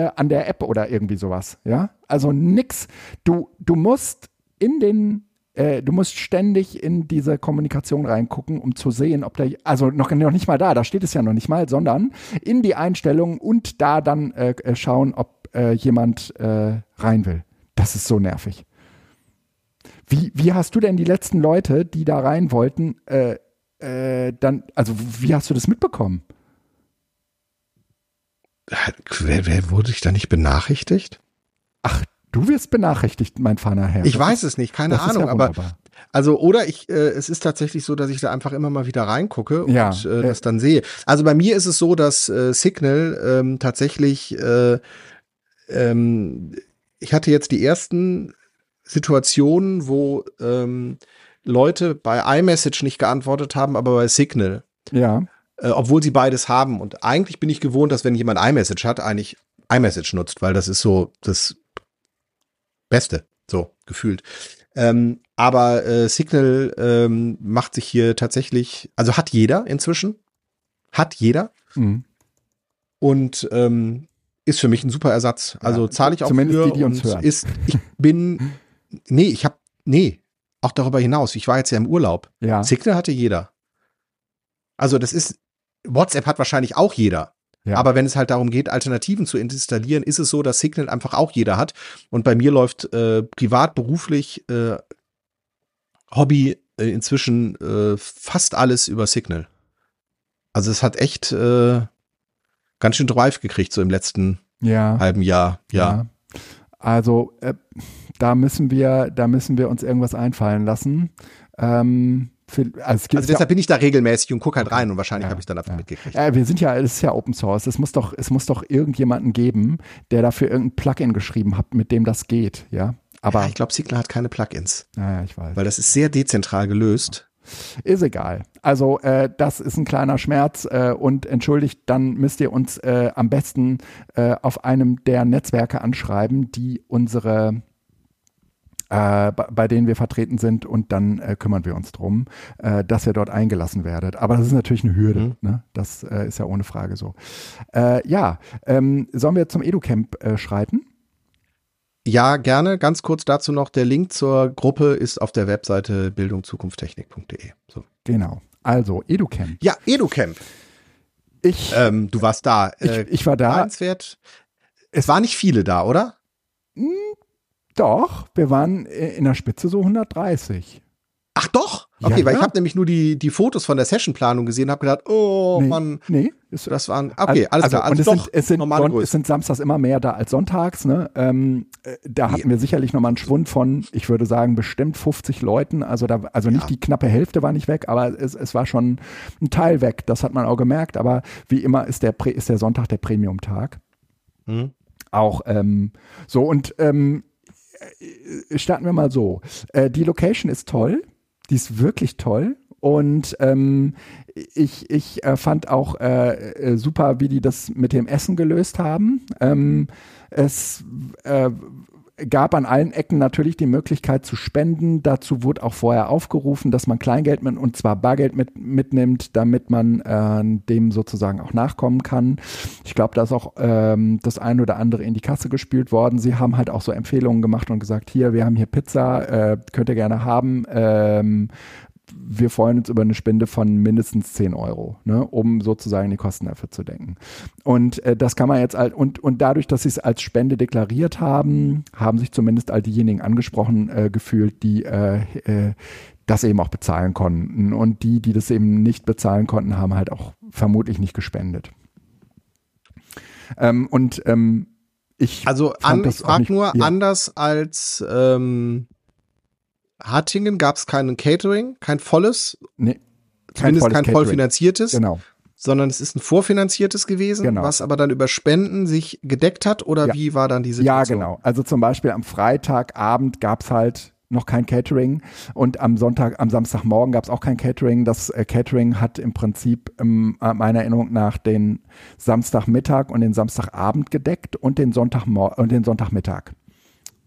äh, an der App oder irgendwie sowas. Ja, also nix. Du, du musst in den äh, du musst ständig in diese Kommunikation reingucken, um zu sehen, ob der, also noch, noch nicht mal da, da steht es ja noch nicht mal, sondern in die Einstellungen und da dann äh, schauen, ob äh, jemand rein will. Das ist so nervig. Wie, wie hast du denn die letzten Leute, die da rein wollten, äh, äh, dann, also wie hast du das mitbekommen? Wer, wer wurde ich da nicht benachrichtigt? Ach, du wirst benachrichtigt, mein feiner Herr. Ich weiß es nicht, keine Ahnung, ja aber also oder ich, äh, es ist tatsächlich so, dass ich da einfach immer mal wieder reingucke ja, und äh, das dann sehe. Also bei mir ist es so, dass äh, Signal ähm, tatsächlich, äh, ähm, ich hatte jetzt die ersten Situationen, wo ähm, Leute bei iMessage nicht geantwortet haben, aber bei Signal. Ja. Äh, obwohl sie beides haben. Und eigentlich bin ich gewohnt, dass wenn jemand iMessage hat, eigentlich iMessage nutzt, weil das ist so das Beste, so gefühlt. Ähm, aber äh, Signal ähm, macht sich hier tatsächlich, also hat jeder inzwischen, hat jeder. Mhm. Und ähm, ist für mich ein super Ersatz. Also ja, zahle ich auch zumindest für die, die uns hören. ist, ich bin Nee, ich habe, nee, auch darüber hinaus. Ich war jetzt ja im Urlaub. Ja. Signal hatte jeder. Also das ist, WhatsApp hat wahrscheinlich auch jeder. Ja. Aber wenn es halt darum geht, Alternativen zu installieren, ist es so, dass Signal einfach auch jeder hat. Und bei mir läuft äh, privat, beruflich, äh, Hobby äh, inzwischen äh, fast alles über Signal. Also es hat echt äh, ganz schön Drive gekriegt, so im letzten ja. halben Jahr. Ja. Also äh, da müssen wir, da müssen wir uns irgendwas einfallen lassen. Ähm, für, also, also, deshalb ja, bin ich da regelmäßig und gucke halt rein und wahrscheinlich ja, habe ich dann davon ja. mitgekriegt. Ja, wir sind ja, es ist ja Open Source. Es muss doch, es muss doch irgendjemanden geben, der dafür irgendein Plugin geschrieben hat, mit dem das geht, ja. Aber ja, ich glaube, Signal hat keine Plugins. Naja, ich weiß. Weil das ist sehr dezentral gelöst. Ist egal. Also äh, das ist ein kleiner Schmerz äh, und entschuldigt, dann müsst ihr uns äh, am besten äh, auf einem der Netzwerke anschreiben, die unsere äh, bei denen wir vertreten sind und dann äh, kümmern wir uns drum, dass ihr dort eingelassen werdet. Aber das ist natürlich eine Hürde, mhm. ne? das ist ja ohne Frage so. Ja, ähm, sollen wir zum EduCamp schreiten? Ja, gerne. Ganz kurz dazu noch, der Link zur Gruppe ist auf der Webseite bildungzukunftstechnik.de. So. Genau. Also, EduCamp. Ja, EduCamp. Ich, ähm, du warst da. Ich, ich war da. Es waren nicht viele da, oder? Hm, doch, wir waren in der Spitze so 130. Ach doch? Okay, ja, weil ja. ich habe nämlich nur die, die Fotos von der Sessionplanung gesehen und habe gedacht, oh nee, Mann, nee, ist, das waren, okay, alles also, klar. Also und es, sind, es, sind, son, es sind samstags immer mehr da als sonntags. Ne? Ähm, äh, da hatten ja. wir sicherlich nochmal einen Schwund von, ich würde sagen, bestimmt 50 Leuten. Also, da, also nicht die knappe Hälfte war nicht weg, aber es, es war schon ein Teil weg. Das hat man auch gemerkt. Aber wie immer ist der, ist der Sonntag der Premium-Tag. Mhm. auch ähm, so und ähm, äh, starten wir mal so. Äh, die Location ist toll, die ist wirklich toll und ähm, ich, ich äh, fand auch äh, äh, super, wie die das mit dem Essen gelöst haben. Ähm, es äh, gab an allen Ecken natürlich die Möglichkeit zu spenden. Dazu wurde auch vorher aufgerufen, dass man Kleingeld mit, und zwar Bargeld mit, mitnimmt, damit man äh, dem sozusagen auch nachkommen kann. Ich glaube, da ist auch ähm, das ein oder andere in die Kasse gespült worden. Sie haben halt auch so Empfehlungen gemacht und gesagt, hier, wir haben hier Pizza, äh, könnt ihr gerne haben. Ähm, wir freuen uns über eine Spende von mindestens 10 Euro, ne, um sozusagen die Kosten dafür zu denken. Und äh, das kann man jetzt halt, und, und dadurch, dass sie es als Spende deklariert haben, haben sich zumindest all diejenigen angesprochen äh, gefühlt, die äh, äh, das eben auch bezahlen konnten. Und die, die das eben nicht bezahlen konnten, haben halt auch vermutlich nicht gespendet. Ähm, und ähm, ich also an, ich frage nur ja. anders als ähm, Hattingen gab es keinen Catering, kein volles, nee, kein zumindest volles kein voll finanziertes. Genau. Sondern es ist ein vorfinanziertes gewesen, genau. was aber dann über Spenden sich gedeckt hat oder ja. wie war dann diese Situation? Ja, genau. Also zum Beispiel am Freitagabend gab es halt noch kein Catering und am Sonntag, am Samstagmorgen gab es auch kein Catering. Das äh, Catering hat im Prinzip ähm, meiner Erinnerung nach den Samstagmittag und den Samstagabend gedeckt und den Sonntagmorgen und den Sonntagmittag.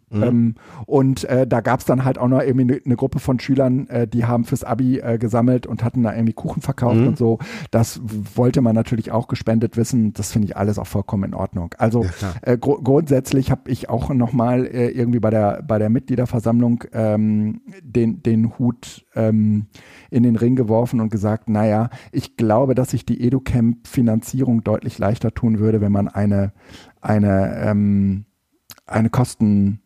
Mhm. Ähm, und äh, da gab es dann halt auch noch irgendwie eine ne Gruppe von Schülern, äh, die haben fürs Abi äh, gesammelt und hatten da irgendwie Kuchen verkauft mhm. und so. Das wollte man natürlich auch gespendet wissen. Das finde ich alles auch vollkommen in Ordnung. Also ja, äh, gr grundsätzlich habe ich auch nochmal äh, irgendwie bei der, bei der Mitgliederversammlung ähm, den, den Hut ähm, in den Ring geworfen und gesagt, naja, ich glaube, dass sich die EduCamp-Finanzierung deutlich leichter tun würde, wenn man eine, eine, ähm, eine Kosten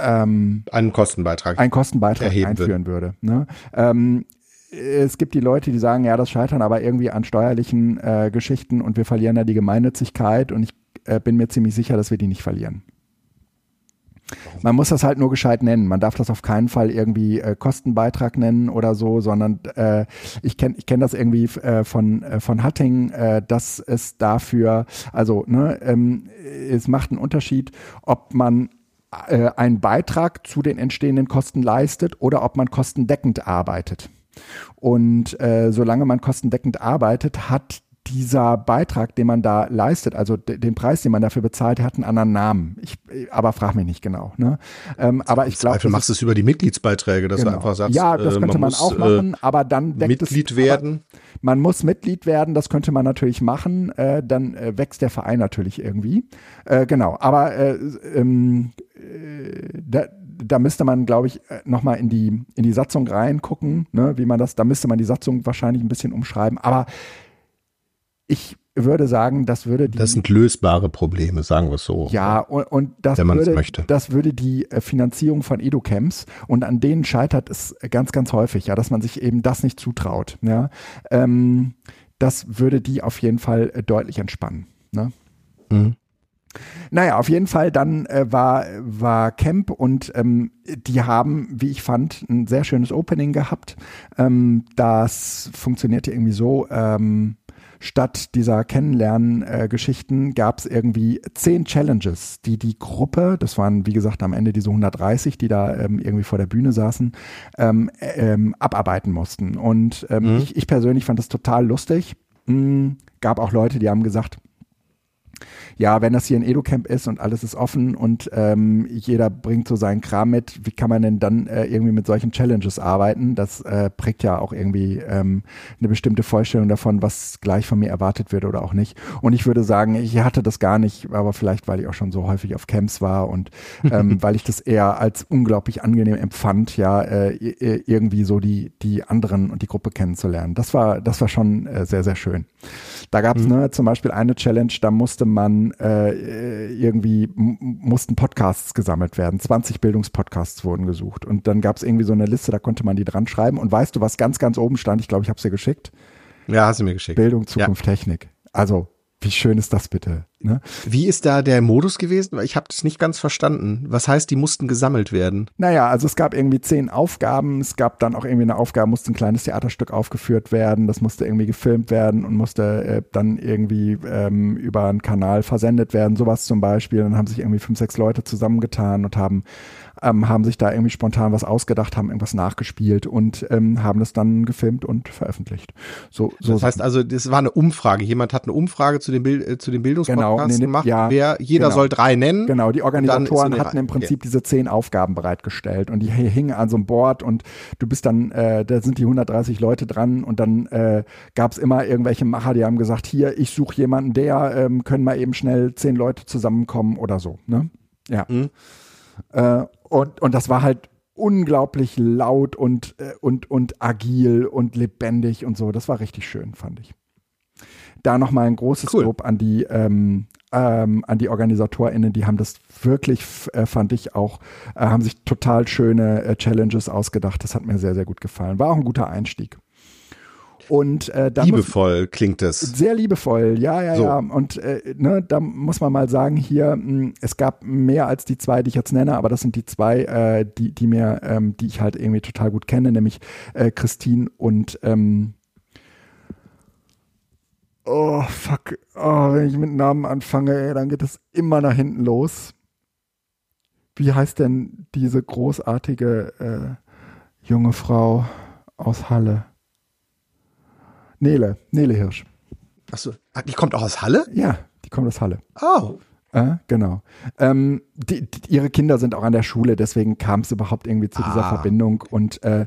ähm, einen Kostenbeitrag, einen Kostenbeitrag einführen würde. Ne? Ähm, es gibt die Leute, die sagen, ja, das scheitern aber irgendwie an steuerlichen äh, Geschichten und wir verlieren da die Gemeinnützigkeit und ich äh, bin mir ziemlich sicher, dass wir die nicht verlieren. Man muss das halt nur gescheit nennen. Man darf das auf keinen Fall irgendwie äh, Kostenbeitrag nennen oder so, sondern äh, ich kenne ich kenn das irgendwie äh, von, äh, von Hatting, äh, dass es dafür, also ne, ähm, es macht einen Unterschied, ob man äh, einen Beitrag zu den entstehenden Kosten leistet oder ob man kostendeckend arbeitet. Und äh, solange man kostendeckend arbeitet, hat dieser Beitrag, den man da leistet, also den Preis, den man dafür bezahlt, hat einen anderen Namen. Ich, aber frag mich nicht genau. Ne? Ähm, aber ich glaube, du machst es über die Mitgliedsbeiträge, dass genau. du einfach sagst, ja, das äh, könnte man, muss, auch machen, äh, aber dann Mitglied es, werden. Man muss Mitglied werden, das könnte man natürlich machen. Äh, dann äh, wächst der Verein natürlich irgendwie. Äh, genau, aber äh, ähm, da, da müsste man, glaube ich, nochmal in die, in die Satzung reingucken, ne, wie man das, da müsste man die Satzung wahrscheinlich ein bisschen umschreiben. Aber ich würde sagen, das würde die. Das sind lösbare Probleme, sagen wir es so. Ja, und, und das, würde, möchte. das würde die äh, Finanzierung von Educamps und an denen scheitert es ganz, ganz häufig, ja, dass man sich eben das nicht zutraut. Ja. Ähm, das würde die auf jeden Fall äh, deutlich entspannen. Ne? Mhm. Naja, auf jeden Fall, dann äh, war, war Camp und ähm, die haben, wie ich fand, ein sehr schönes Opening gehabt. Ähm, das funktionierte irgendwie so. Ähm, statt dieser Kennenlernen-Geschichten gab es irgendwie zehn Challenges, die die Gruppe, das waren wie gesagt am Ende diese 130, die da ähm, irgendwie vor der Bühne saßen, ähm, ähm, abarbeiten mussten. Und ähm, mhm. ich, ich persönlich fand das total lustig. Mhm. Gab auch Leute, die haben gesagt, ja, wenn das hier ein Educamp ist und alles ist offen und ähm, jeder bringt so seinen Kram mit, wie kann man denn dann äh, irgendwie mit solchen Challenges arbeiten? Das äh, prägt ja auch irgendwie ähm, eine bestimmte Vorstellung davon, was gleich von mir erwartet wird oder auch nicht. Und ich würde sagen, ich hatte das gar nicht, aber vielleicht, weil ich auch schon so häufig auf Camps war und ähm, weil ich das eher als unglaublich angenehm empfand, ja, äh, irgendwie so die, die anderen und die Gruppe kennenzulernen. Das war, das war schon äh, sehr, sehr schön. Da gab es mhm. ne, zum Beispiel eine Challenge, da musste man äh, irgendwie, mussten Podcasts gesammelt werden. 20 Bildungspodcasts wurden gesucht. Und dann gab es irgendwie so eine Liste, da konnte man die dran schreiben. Und weißt du, was ganz, ganz oben stand? Ich glaube, ich habe es dir geschickt. Ja, hast du mir geschickt. Bildung, Zukunft, ja. Technik. Also, wie schön ist das bitte? Ne? Wie ist da der Modus gewesen? Ich habe das nicht ganz verstanden. Was heißt, die mussten gesammelt werden? Naja, also es gab irgendwie zehn Aufgaben. Es gab dann auch irgendwie eine Aufgabe, musste ein kleines Theaterstück aufgeführt werden. Das musste irgendwie gefilmt werden und musste äh, dann irgendwie ähm, über einen Kanal versendet werden. Sowas zum Beispiel. Dann haben sich irgendwie fünf, sechs Leute zusammengetan und haben ähm, haben sich da irgendwie spontan was ausgedacht, haben irgendwas nachgespielt und ähm, haben das dann gefilmt und veröffentlicht. So, so das heißt also, das war eine Umfrage. Jemand hat eine Umfrage zu den, Bild, äh, zu den Bildungspodcasts genau, nee, gemacht. Ja, Wer, jeder genau. soll drei nennen. Genau, die Organisatoren hatten im Prinzip okay. diese zehn Aufgaben bereitgestellt und die hingen an so einem Board und du bist dann, äh, da sind die 130 Leute dran und dann äh, gab es immer irgendwelche Macher, die haben gesagt, hier, ich suche jemanden, der, ähm, können mal eben schnell zehn Leute zusammenkommen oder so. Ne? Ja. Mhm. Äh, und, und das war halt unglaublich laut und, äh, und, und agil und lebendig und so. Das war richtig schön, fand ich. Da nochmal ein großes cool. Lob an die, ähm, ähm, an die OrganisatorInnen, die haben das wirklich, äh, fand ich auch, äh, haben sich total schöne äh, Challenges ausgedacht. Das hat mir sehr, sehr gut gefallen. War auch ein guter Einstieg. Und äh, liebevoll muss, klingt es. Sehr liebevoll, ja, ja, so. ja. Und äh, ne, da muss man mal sagen, hier, mh, hm, es gab mehr als die zwei, die ich jetzt nenne, aber das sind die zwei, äh, die, die mir, ähm, die ich halt irgendwie total gut kenne, nämlich äh, Christine und ähm, Oh, fuck. Oh, wenn ich mit Namen anfange, ey, dann geht es immer nach hinten los. Wie heißt denn diese großartige äh, junge Frau aus Halle? Nele, Nele Hirsch. Achso, ah, die kommt auch aus Halle? Ja, die kommt aus Halle. Oh. Äh, genau. Ähm, die, die, ihre Kinder sind auch an der Schule, deswegen kam es überhaupt irgendwie zu dieser ah. Verbindung. Und äh,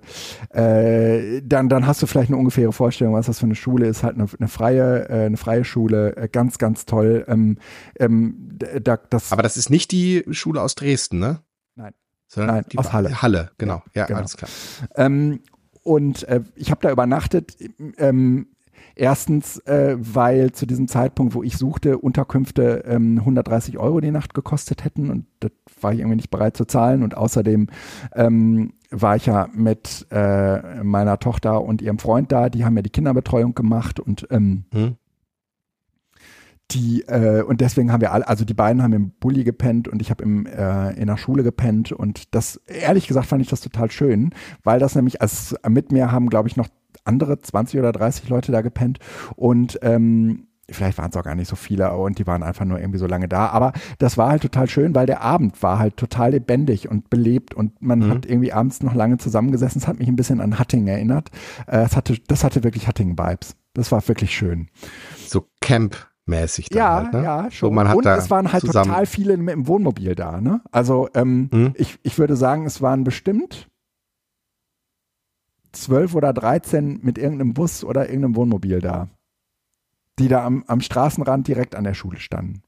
äh, dann, dann hast du vielleicht eine ungefähre Vorstellung, was das für eine Schule ist. Halt eine, eine freie, äh, eine freie Schule, äh, ganz, ganz toll. Ähm, ähm, da, das Aber das ist nicht die Schule aus Dresden, ne? Nein. Sondern Nein, aus Halle. Halle, genau. Ja, ja genau. alles klar. Ähm, und äh, ich habe da übernachtet. Ähm, erstens, äh, weil zu diesem Zeitpunkt, wo ich suchte, Unterkünfte ähm, 130 Euro die Nacht gekostet hätten und das war ich irgendwie nicht bereit zu zahlen. Und außerdem ähm, war ich ja mit äh, meiner Tochter und ihrem Freund da, die haben ja die Kinderbetreuung gemacht und ähm, hm die äh, und deswegen haben wir alle, also die beiden haben im Bulli gepennt und ich habe im äh, in der Schule gepennt und das ehrlich gesagt fand ich das total schön, weil das nämlich als mit mir haben glaube ich noch andere 20 oder 30 Leute da gepennt und ähm, vielleicht waren es auch gar nicht so viele und die waren einfach nur irgendwie so lange da. Aber das war halt total schön, weil der Abend war halt total lebendig und belebt und man mhm. hat irgendwie abends noch lange zusammengesessen. Es hat mich ein bisschen an Hatting erinnert. Äh, es hatte, das hatte wirklich Hatting-Vibes. Das war wirklich schön. So Camp mäßig dann ja, halt, ne? Ja, schon. So, man hat und es waren halt zusammen total viele im Wohnmobil da. Ne? Also ähm, hm? ich, ich würde sagen, es waren bestimmt zwölf oder dreizehn mit irgendeinem Bus oder irgendeinem Wohnmobil da, die da am, am Straßenrand direkt an der Schule standen.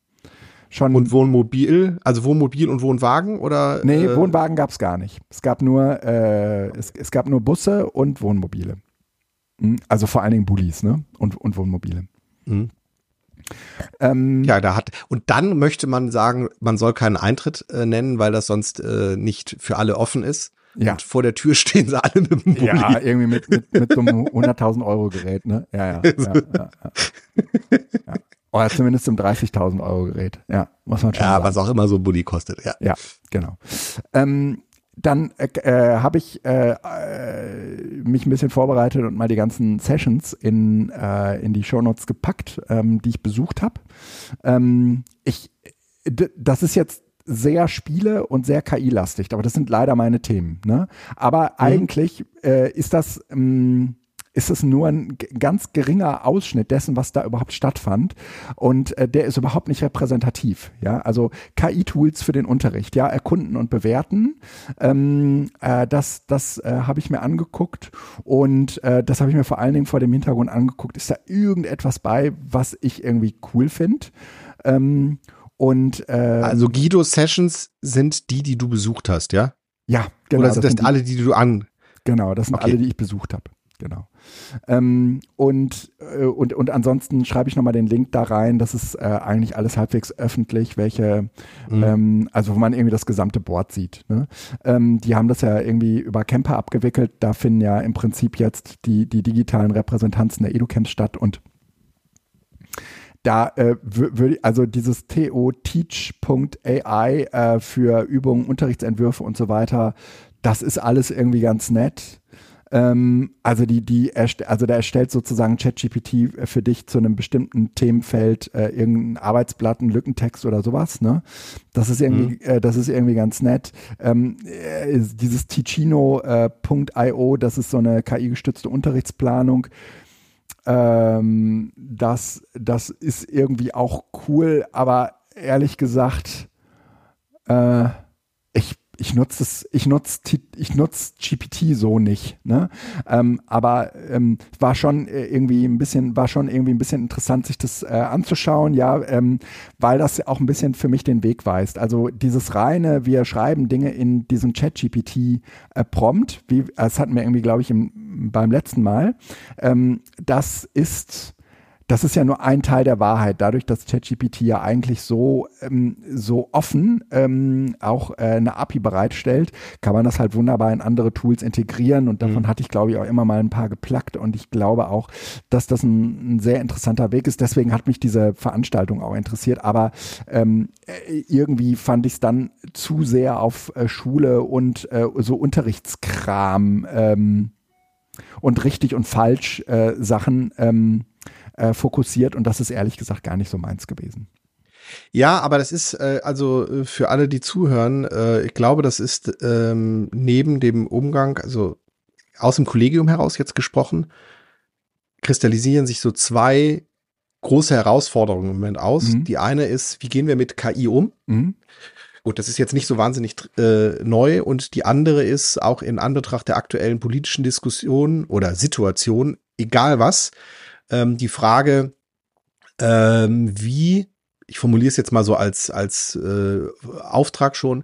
Schon und Wohnmobil, also Wohnmobil und Wohnwagen oder? Nee, äh, Wohnwagen gab es gar nicht. Es gab nur, äh, es, es gab nur Busse und Wohnmobile. Hm? Also vor allen Dingen Bullis, ne? Und, und Wohnmobile. Mhm. Ähm, ja, da hat, und dann möchte man sagen, man soll keinen Eintritt äh, nennen, weil das sonst äh, nicht für alle offen ist. Ja. Und vor der Tür stehen sie alle mit dem Bulli. Ja, irgendwie mit, mit, mit so einem 100.000 Euro Gerät, ne? Ja, ja. ja, ja, ja. ja. Oder zumindest um 30.000 Euro Gerät. Ja, muss man schon Ja, sagen. was auch immer so ein Bulli kostet, ja. Ja, genau. Ähm, dann äh, äh, habe ich äh, äh, mich ein bisschen vorbereitet und mal die ganzen Sessions in, äh, in die Shownotes gepackt, ähm, die ich besucht habe. Ähm, ich, das ist jetzt sehr Spiele und sehr KI-lastig, aber das sind leider meine Themen. Ne? Aber mhm. eigentlich äh, ist das ähm, ist es nur ein ganz geringer Ausschnitt dessen, was da überhaupt stattfand. Und äh, der ist überhaupt nicht repräsentativ. Ja, also KI-Tools für den Unterricht, ja, erkunden und bewerten. Ähm, äh, das das äh, habe ich mir angeguckt und äh, das habe ich mir vor allen Dingen vor dem Hintergrund angeguckt. Ist da irgendetwas bei, was ich irgendwie cool finde? Ähm, und äh, also Guido Sessions sind die, die du besucht hast, ja? Ja, genau. Oder sind das, das alle, die du an? Genau, das sind okay. alle, die ich besucht habe genau. Ähm, und, äh, und, und ansonsten schreibe ich nochmal den Link da rein. Das ist äh, eigentlich alles halbwegs öffentlich, welche, mhm. ähm, also wo man irgendwie das gesamte Board sieht. Ne? Ähm, die haben das ja irgendwie über Camper abgewickelt. Da finden ja im Prinzip jetzt die, die digitalen Repräsentanzen der EduCamps statt und da äh, würde also dieses to-teach.ai äh, für Übungen, Unterrichtsentwürfe und so weiter, das ist alles irgendwie ganz nett. Ähm, also die, die also der erstellt sozusagen ChatGPT äh, für dich zu einem bestimmten Themenfeld äh, irgendein Arbeitsblatt, einen Lückentext oder sowas. Ne? Das ist irgendwie, mhm. äh, das ist irgendwie ganz nett. Ähm, äh, dieses Ticino.io, äh, das ist so eine KI-gestützte Unterrichtsplanung. Ähm, das, das ist irgendwie auch cool, aber ehrlich gesagt, äh, ich ich nutze es, ich nutze, ich nutze GPT so nicht, ne? Ähm, aber ähm, war schon äh, irgendwie ein bisschen, war schon irgendwie ein bisschen interessant, sich das äh, anzuschauen, ja, ähm, weil das auch ein bisschen für mich den Weg weist. Also dieses reine, wir schreiben Dinge in diesem Chat GPT äh, Prompt, wie das hatten wir irgendwie, glaube ich, im, beim letzten Mal. Ähm, das ist das ist ja nur ein Teil der Wahrheit. Dadurch, dass ChatGPT ja eigentlich so, ähm, so offen ähm, auch äh, eine API bereitstellt, kann man das halt wunderbar in andere Tools integrieren. Und davon mhm. hatte ich, glaube ich, auch immer mal ein paar geplackt. Und ich glaube auch, dass das ein, ein sehr interessanter Weg ist. Deswegen hat mich diese Veranstaltung auch interessiert. Aber ähm, äh, irgendwie fand ich es dann zu sehr auf äh, Schule und äh, so Unterrichtskram ähm, und richtig und falsch äh, Sachen. Ähm, äh, fokussiert und das ist ehrlich gesagt gar nicht so meins gewesen. Ja, aber das ist äh, also äh, für alle, die zuhören, äh, ich glaube, das ist ähm, neben dem Umgang, also aus dem Kollegium heraus jetzt gesprochen, kristallisieren sich so zwei große Herausforderungen im Moment aus. Mhm. Die eine ist, wie gehen wir mit KI um? Mhm. Gut, das ist jetzt nicht so wahnsinnig äh, neu. Und die andere ist auch in Anbetracht der aktuellen politischen Diskussion oder Situation, egal was, ähm, die Frage, ähm, wie, ich formuliere es jetzt mal so als, als äh, Auftrag schon,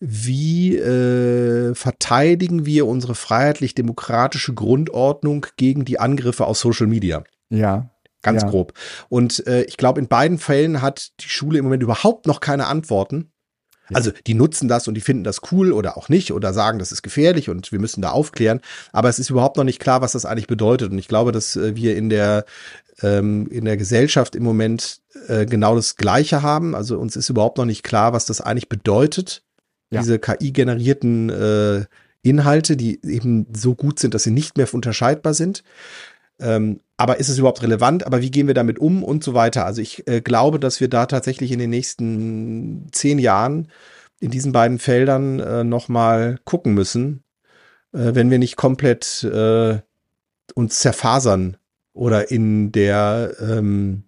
wie äh, verteidigen wir unsere freiheitlich-demokratische Grundordnung gegen die Angriffe aus Social Media? Ja. Ganz ja. grob. Und äh, ich glaube, in beiden Fällen hat die Schule im Moment überhaupt noch keine Antworten. Also die nutzen das und die finden das cool oder auch nicht oder sagen, das ist gefährlich und wir müssen da aufklären. Aber es ist überhaupt noch nicht klar, was das eigentlich bedeutet. Und ich glaube, dass äh, wir in der ähm, in der Gesellschaft im Moment äh, genau das Gleiche haben. Also uns ist überhaupt noch nicht klar, was das eigentlich bedeutet. Ja. Diese KI-generierten äh, Inhalte, die eben so gut sind, dass sie nicht mehr unterscheidbar sind. Ähm, aber ist es überhaupt relevant? Aber wie gehen wir damit um und so weiter? Also ich äh, glaube, dass wir da tatsächlich in den nächsten zehn Jahren in diesen beiden Feldern äh, nochmal gucken müssen, äh, wenn wir nicht komplett äh, uns zerfasern oder in der ähm,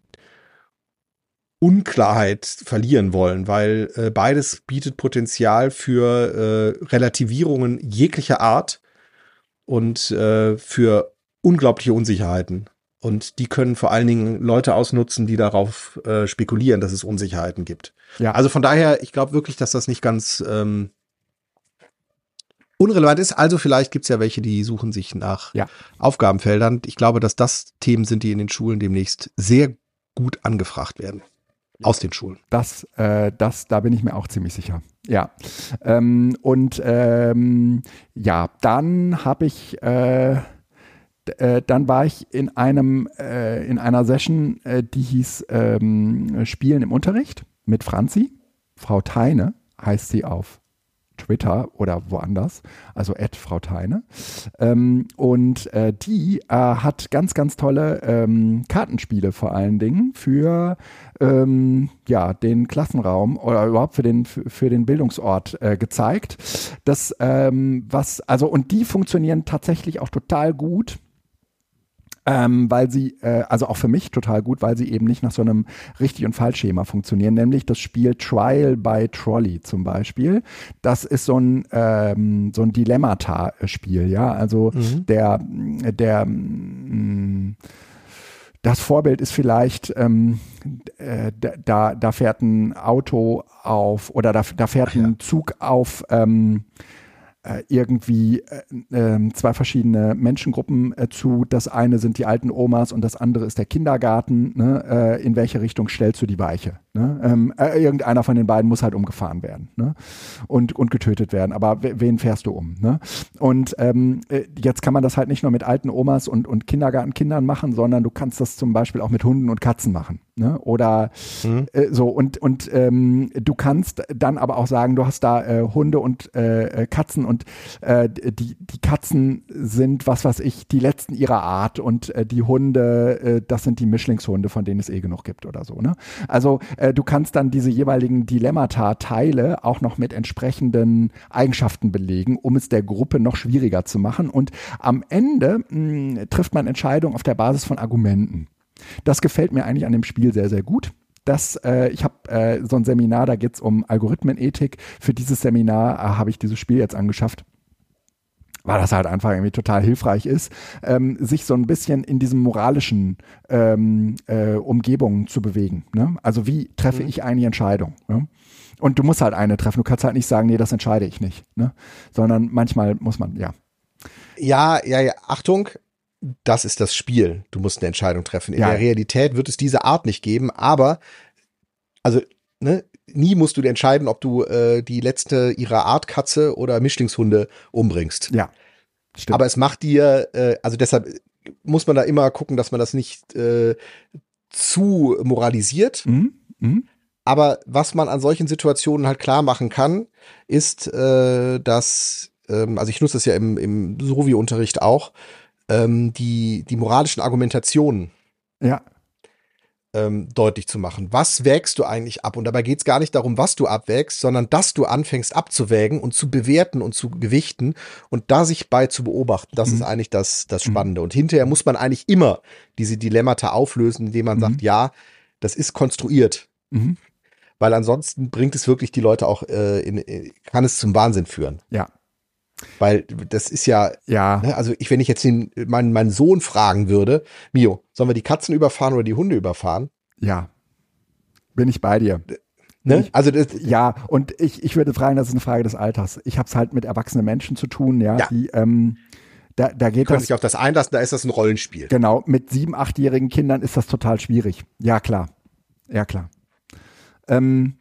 Unklarheit verlieren wollen, weil äh, beides bietet Potenzial für äh, Relativierungen jeglicher Art und äh, für unglaubliche Unsicherheiten. Und die können vor allen Dingen Leute ausnutzen, die darauf äh, spekulieren, dass es Unsicherheiten gibt. Ja. Also von daher, ich glaube wirklich, dass das nicht ganz ähm, unrelevant ist. Also vielleicht gibt es ja welche, die suchen sich nach ja. Aufgabenfeldern. Ich glaube, dass das Themen sind, die in den Schulen demnächst sehr gut angefragt werden. Aus den Schulen. Das, äh, das, da bin ich mir auch ziemlich sicher. Ja. Ähm, und ähm, ja, dann habe ich äh, äh, dann war ich in einem äh, in einer Session, äh, die hieß ähm, Spielen im Unterricht mit Franzi. Frau Teine heißt sie auf Twitter oder woanders, also Ed Frau Teine. Ähm, und äh, die äh, hat ganz, ganz tolle ähm, Kartenspiele vor allen Dingen für ähm, ja, den Klassenraum oder überhaupt für den, für, für den Bildungsort äh, gezeigt. Das, ähm, was, also, und die funktionieren tatsächlich auch total gut ähm, weil sie, äh, also auch für mich total gut, weil sie eben nicht nach so einem richtig und falsch Schema funktionieren, nämlich das Spiel Trial by Trolley zum Beispiel. Das ist so ein ähm, so ein Dilemmata-Spiel, ja, also mhm. der der mh, mm, das Vorbild ist vielleicht, ähm, äh, da, da fährt ein Auto auf oder da, da fährt ein Zug auf ähm, äh, irgendwie äh, äh, zwei verschiedene Menschengruppen äh, zu. Das eine sind die alten Omas und das andere ist der Kindergarten. Ne? Äh, in welche Richtung stellst du die Weiche? Ne? Ähm, äh, irgendeiner von den beiden muss halt umgefahren werden ne? und, und getötet werden. Aber wen fährst du um? Ne? Und ähm, äh, jetzt kann man das halt nicht nur mit alten Omas und, und Kindergartenkindern machen, sondern du kannst das zum Beispiel auch mit Hunden und Katzen machen. Ne? Oder mhm. äh, so und und ähm, du kannst dann aber auch sagen, du hast da äh, Hunde und äh, äh Katzen und die die Katzen sind was weiß ich die letzten ihrer Art und die Hunde das sind die Mischlingshunde, von denen es eh genug gibt oder so. Ne? Also äh, du kannst dann diese jeweiligen Dilemmata Teile auch noch mit entsprechenden Eigenschaften belegen, um es der Gruppe noch schwieriger zu machen. Und am Ende mh, trifft man Entscheidungen auf der Basis von Argumenten. Das gefällt mir eigentlich an dem Spiel sehr, sehr gut. Das, äh, ich habe äh, so ein Seminar, da geht es um Algorithmenethik. Für dieses Seminar äh, habe ich dieses Spiel jetzt angeschafft weil das halt einfach irgendwie total hilfreich ist, ähm, sich so ein bisschen in diesem moralischen ähm, äh, Umgebungen zu bewegen. Ne? Also wie treffe mhm. ich eine Entscheidung? Ne? Und du musst halt eine treffen. Du kannst halt nicht sagen, nee, das entscheide ich nicht. Ne? Sondern manchmal muss man, ja. Ja, ja, ja. Achtung, das ist das Spiel. Du musst eine Entscheidung treffen. In ja. der Realität wird es diese Art nicht geben, aber also ne, nie musst du entscheiden, ob du äh, die letzte ihrer Art Katze oder Mischlingshunde umbringst. Ja. Stimmt. Aber es macht dir, äh, also deshalb muss man da immer gucken, dass man das nicht äh, zu moralisiert. Mhm. Mhm. Aber was man an solchen Situationen halt klar machen kann, ist, äh, dass, ähm, also ich nutze das ja im, im Sovi-Unterricht auch, ähm, die, die moralischen Argumentationen ja. Ähm, deutlich zu machen. Was wägst du eigentlich ab? Und dabei geht es gar nicht darum, was du abwägst, sondern dass du anfängst abzuwägen und zu bewerten und zu gewichten und da sich bei zu beobachten. Das mhm. ist eigentlich das, das mhm. Spannende. Und hinterher muss man eigentlich immer diese Dilemmata auflösen, indem man mhm. sagt, ja, das ist konstruiert. Mhm. Weil ansonsten bringt es wirklich die Leute auch äh, in, in, kann es zum Wahnsinn führen. Ja, weil das ist ja, ja. Ne, also ich, wenn ich jetzt den, meinen, meinen Sohn fragen würde, Mio, sollen wir die Katzen überfahren oder die Hunde überfahren? Ja. Bin ich bei dir. Ne? Ich, also das, ja, und ich, ich würde fragen, das ist eine Frage des Alters. Ich habe es halt mit erwachsenen Menschen zu tun, ja, ja. die ähm, da, da geht das. sich auf das einlassen, da ist das ein Rollenspiel. Genau, mit sieben, achtjährigen Kindern ist das total schwierig. Ja, klar. Ja, klar. Ähm,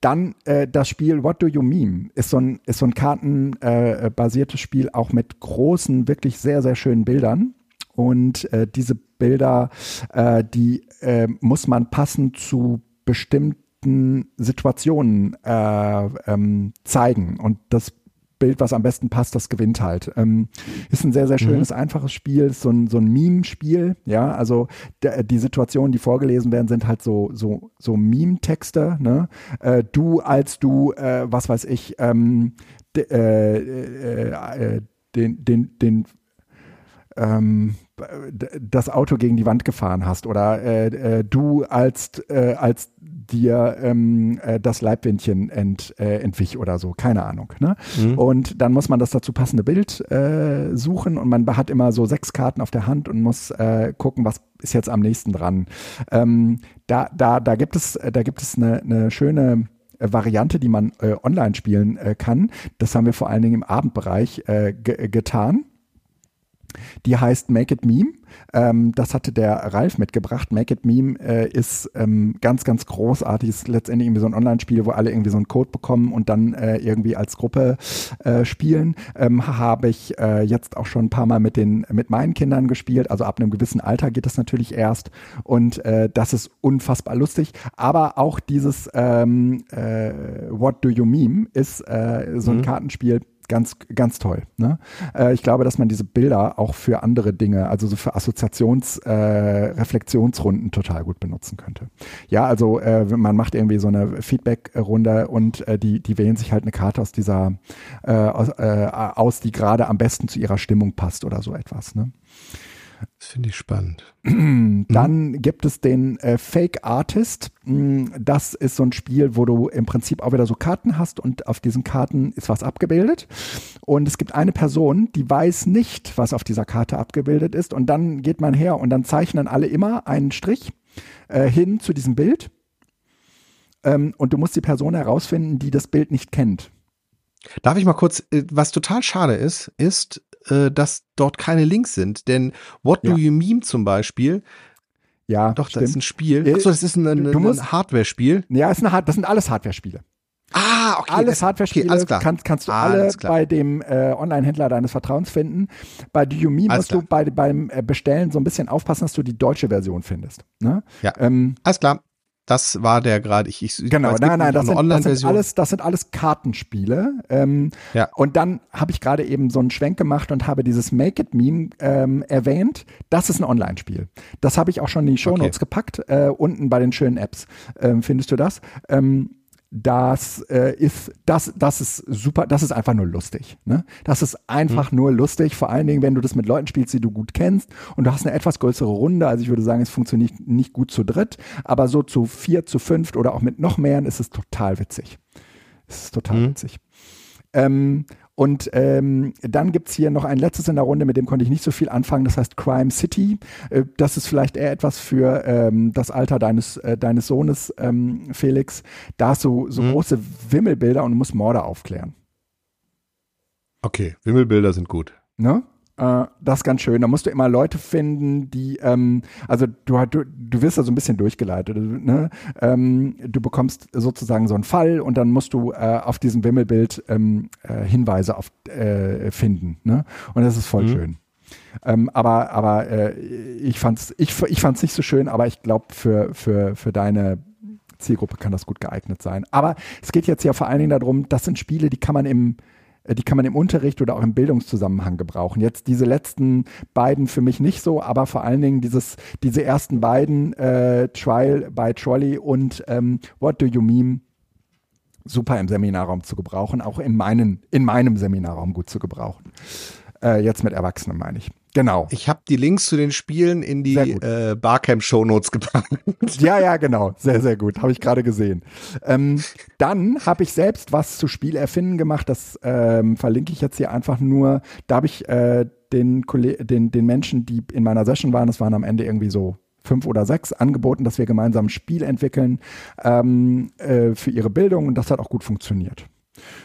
dann äh, das Spiel What Do You Meme ist so ein, ist so ein kartenbasiertes äh, Spiel, auch mit großen, wirklich sehr, sehr schönen Bildern. Und äh, diese Bilder, äh, die äh, muss man passend zu bestimmten Situationen äh, ähm, zeigen. Und das Bild, was am besten passt, das gewinnt halt. Ähm, ist ein sehr, sehr schönes, mhm. einfaches Spiel, so ein, so ein Meme-Spiel, ja, also der, die Situationen, die vorgelesen werden, sind halt so, so, so Meme-Texte, ne? Äh, du als du, äh, was weiß ich, ähm, de, äh, äh, äh den, den, den ähm, das Auto gegen die Wand gefahren hast oder äh, äh, du als, äh, als dir ähm, äh, das Leibwindchen ent, äh, entwich oder so, keine Ahnung. Ne? Mhm. Und dann muss man das dazu passende Bild äh, suchen und man hat immer so sechs Karten auf der Hand und muss äh, gucken, was ist jetzt am nächsten dran. Ähm, da, da, da gibt es, da gibt es eine, eine schöne Variante, die man äh, online spielen äh, kann. Das haben wir vor allen Dingen im Abendbereich äh, getan. Die heißt Make It Meme. Ähm, das hatte der Ralf mitgebracht. Make It Meme äh, ist ähm, ganz, ganz großartig. Ist letztendlich irgendwie so ein Online-Spiel, wo alle irgendwie so einen Code bekommen und dann äh, irgendwie als Gruppe äh, spielen. Ähm, Habe ich äh, jetzt auch schon ein paar Mal mit den mit meinen Kindern gespielt. Also ab einem gewissen Alter geht das natürlich erst und äh, das ist unfassbar lustig. Aber auch dieses ähm, äh, What Do You Meme ist so ein mhm. Kartenspiel ganz, ganz toll. Ne? Äh, ich glaube, dass man diese Bilder auch für andere Dinge, also so für Assoziations-, äh, total gut benutzen könnte. Ja, also äh, man macht irgendwie so eine Feedback-Runde und äh, die, die wählen sich halt eine Karte aus dieser, äh, aus, äh, aus, die gerade am besten zu ihrer Stimmung passt oder so etwas. Ne? Das finde ich spannend. Dann mhm. gibt es den äh, Fake Artist. Mm, das ist so ein Spiel, wo du im Prinzip auch wieder so Karten hast und auf diesen Karten ist was abgebildet. Und es gibt eine Person, die weiß nicht, was auf dieser Karte abgebildet ist. Und dann geht man her und dann zeichnen alle immer einen Strich äh, hin zu diesem Bild. Ähm, und du musst die Person herausfinden, die das Bild nicht kennt. Darf ich mal kurz, äh, was total schade ist, ist, äh, dass dort keine Links sind. Denn What Do ja. You Meme zum Beispiel Ja, Doch, stimmt. das ist ein Spiel. Äh, Achso, das ist ein, ein, ein Hardware-Spiel. Ja, ist eine, Hard- das sind alles Hardware-Spiele. Ah, okay. alles Hardware-Spiele okay, alles klar. kannst, kannst du alle klar. bei dem äh, Online-Händler deines Vertrauens finden. Bei Udemy Alles musst du bei, beim äh, Bestellen so ein bisschen aufpassen, dass du die deutsche Version findest. Ne? Ja. Ähm, Alles klar. Das war der gerade. Ich, ich, Genau, nein, nein, das sind, das, sind alles, das sind alles Kartenspiele. Ähm, Ja. Und dann habe ich gerade eben so einen Schwenk gemacht und habe dieses Make It Meme ähm, erwähnt. Das ist ein Online-Spiel. Das habe ich auch schon in die Shownotes Okay. gepackt. Äh, unten bei den schönen Apps ähm, findest du das. Ähm, das äh, ist das das ist super das ist einfach nur lustig ne? das ist einfach nur lustig vor allen Dingen wenn du das mit Leuten spielst die du gut kennst und du hast eine etwas größere Runde also ich würde sagen es funktioniert nicht gut zu dritt aber so zu vier zu fünft oder auch mit noch mehreren ist es total witzig es ist total Mhm. witzig ähm, und ähm, dann gibt's hier noch ein letztes in der Runde, mit dem konnte ich nicht so viel anfangen, das heißt Crime City. Äh, das ist vielleicht eher etwas für ähm, das Alter deines, äh, deines Sohnes, ähm, Felix. Da hast du so Mhm. große Wimmelbilder und du musst Morde aufklären. Okay, Wimmelbilder sind gut. Ne? Äh, das ist ganz schön. Da musst du immer Leute finden, die, ähm, also du, du, du wirst da so ein bisschen durchgeleitet. Ne? Ähm, du bekommst sozusagen so einen Fall und dann musst du äh, auf diesem Wimmelbild ähm, äh, Hinweise auf, äh, finden. Ne? Und das ist voll Mhm. schön. Ähm, aber aber äh, ich fand's ich, ich fand's nicht so schön, aber ich glaube für für für deine Zielgruppe kann das gut geeignet sein. Aber es geht jetzt ja vor allen Dingen darum, das sind Spiele, die kann man im die kann man im Unterricht oder auch im Bildungszusammenhang gebrauchen. Jetzt diese letzten beiden für mich nicht so, aber vor allen Dingen dieses, diese ersten beiden, äh, Trial by Trolley und ähm, What Do You Meme, super im Seminarraum zu gebrauchen, auch in, meinen, in meinem Seminarraum gut zu gebrauchen. Äh, jetzt mit Erwachsenen meine ich. Genau. Ich habe die Links zu den Spielen in die äh, Barcamp-Shownotes gepackt. Ja, ja, genau. Sehr, sehr gut. Habe ich gerade gesehen. Ähm, dann habe ich selbst was zu Spielerfinden gemacht. Das ähm, verlinke ich jetzt hier einfach nur. Da habe ich äh, den, den, den Menschen, die in meiner Session waren, das waren am Ende irgendwie so fünf oder sechs, angeboten, dass wir gemeinsam ein Spiel entwickeln ähm, äh, für ihre Bildung und das hat auch gut funktioniert.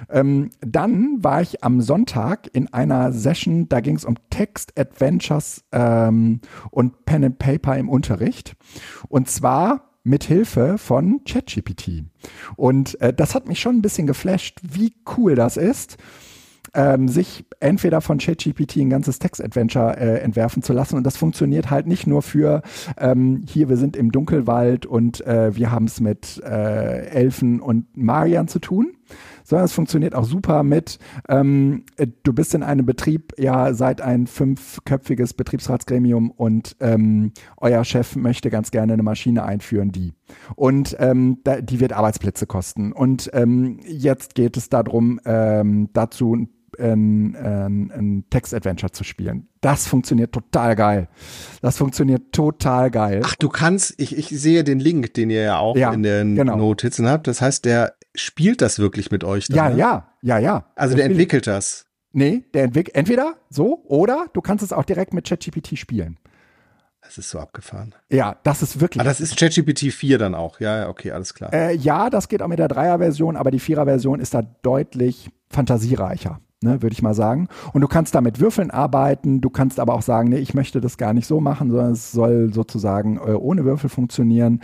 Ähm, dann war ich am Sonntag in einer Session, da ging es um Text Adventures ähm, und Pen and Paper im Unterricht. Und zwar mit Hilfe von ChatGPT. Und äh, das hat mich schon ein bisschen geflasht, wie cool das ist ähm, sich entweder von ChatGPT ein ganzes Text-Adventure äh, entwerfen zu lassen. Und das funktioniert halt nicht nur für ähm, hier, wir sind im Dunkelwald und äh, wir haben es mit äh, Elfen und Magiern zu tun, sondern es funktioniert auch super mit, ähm, äh, du bist in einem Betrieb, ja, seid ein fünfköpfiges Betriebsratsgremium und ähm, euer Chef möchte ganz gerne eine Maschine einführen, die. Und ähm, da, die wird Arbeitsplätze kosten. Und ähm, jetzt geht es darum, ähm, dazu ein, ein, ein Text-Adventure zu spielen. Das funktioniert total geil. Das funktioniert total geil. Ach, du kannst, ich, ich sehe den Link, den ihr ja auch Ja, in den genau. Notizen habt. Das heißt, der spielt das wirklich mit euch dann, ja, ne? ja, ja, ja. Also Das der entwickelt das. Nee, der entwickelt entweder so oder du kannst es auch direkt mit ChatGPT spielen. Das ist so abgefahren. Ja, das ist wirklich. Ah, das ist ChatGPT 4 dann auch. Ja, ja, okay, alles klar. Äh, ja, das geht auch mit der Dreier-Version, aber die Vierer-Version ist da deutlich fantasiereicher, ne, würde ich mal sagen. Und du kannst da mit Würfeln arbeiten, du kannst aber auch sagen, nee, ich möchte das gar nicht so machen, sondern es soll sozusagen äh, ohne Würfel funktionieren.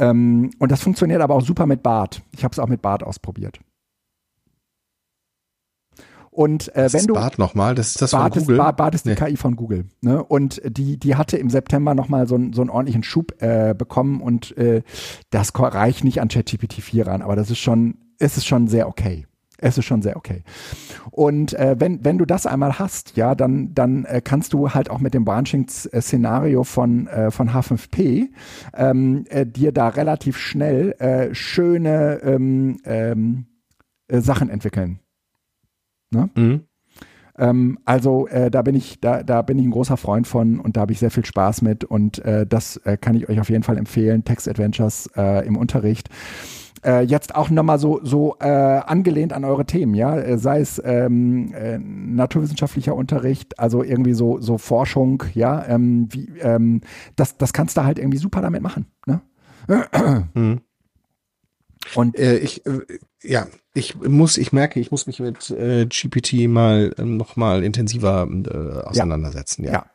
Ähm, und das funktioniert aber auch super mit Bart. Ich habe es auch mit Bart ausprobiert. Und äh, das wenn ist du Bart nochmal, das ist das Bart von ist, Google. Bart, Bart ist die Nee. KI von Google. Ne? Und die, die hatte im September nochmal so, einen- so einen ordentlichen Schub äh, bekommen und äh, das reicht nicht an ChatGPT 4 ran, aber das ist schon, es ist schon sehr okay. Es ist schon sehr okay. Und äh, wenn, wenn du das einmal hast, ja, dann, dann äh, kannst du halt auch mit dem Branching-Szenario von, äh, von H5P ähm, äh, dir da relativ schnell äh, schöne ähm, ähm, äh, Sachen entwickeln. Mhm. Ähm, also äh, da bin ich, da, da bin ich ein großer Freund von und da habe ich sehr viel Spaß mit und äh, das äh, kann ich euch auf jeden Fall empfehlen. Text Adventures äh, im Unterricht. Äh, jetzt auch nochmal so, so äh, angelehnt an eure Themen, ja, äh, sei es ähm, äh, naturwissenschaftlicher Unterricht, also irgendwie so, so Forschung, ja, ähm, wie, ähm, das, das kannst du halt irgendwie super damit machen. Ne? Mhm. Und Äh, ich, äh, ja, ich muss, ich merke, ich muss mich mit äh, GPT mal ähm, noch mal intensiver äh, auseinandersetzen. Ja. ja.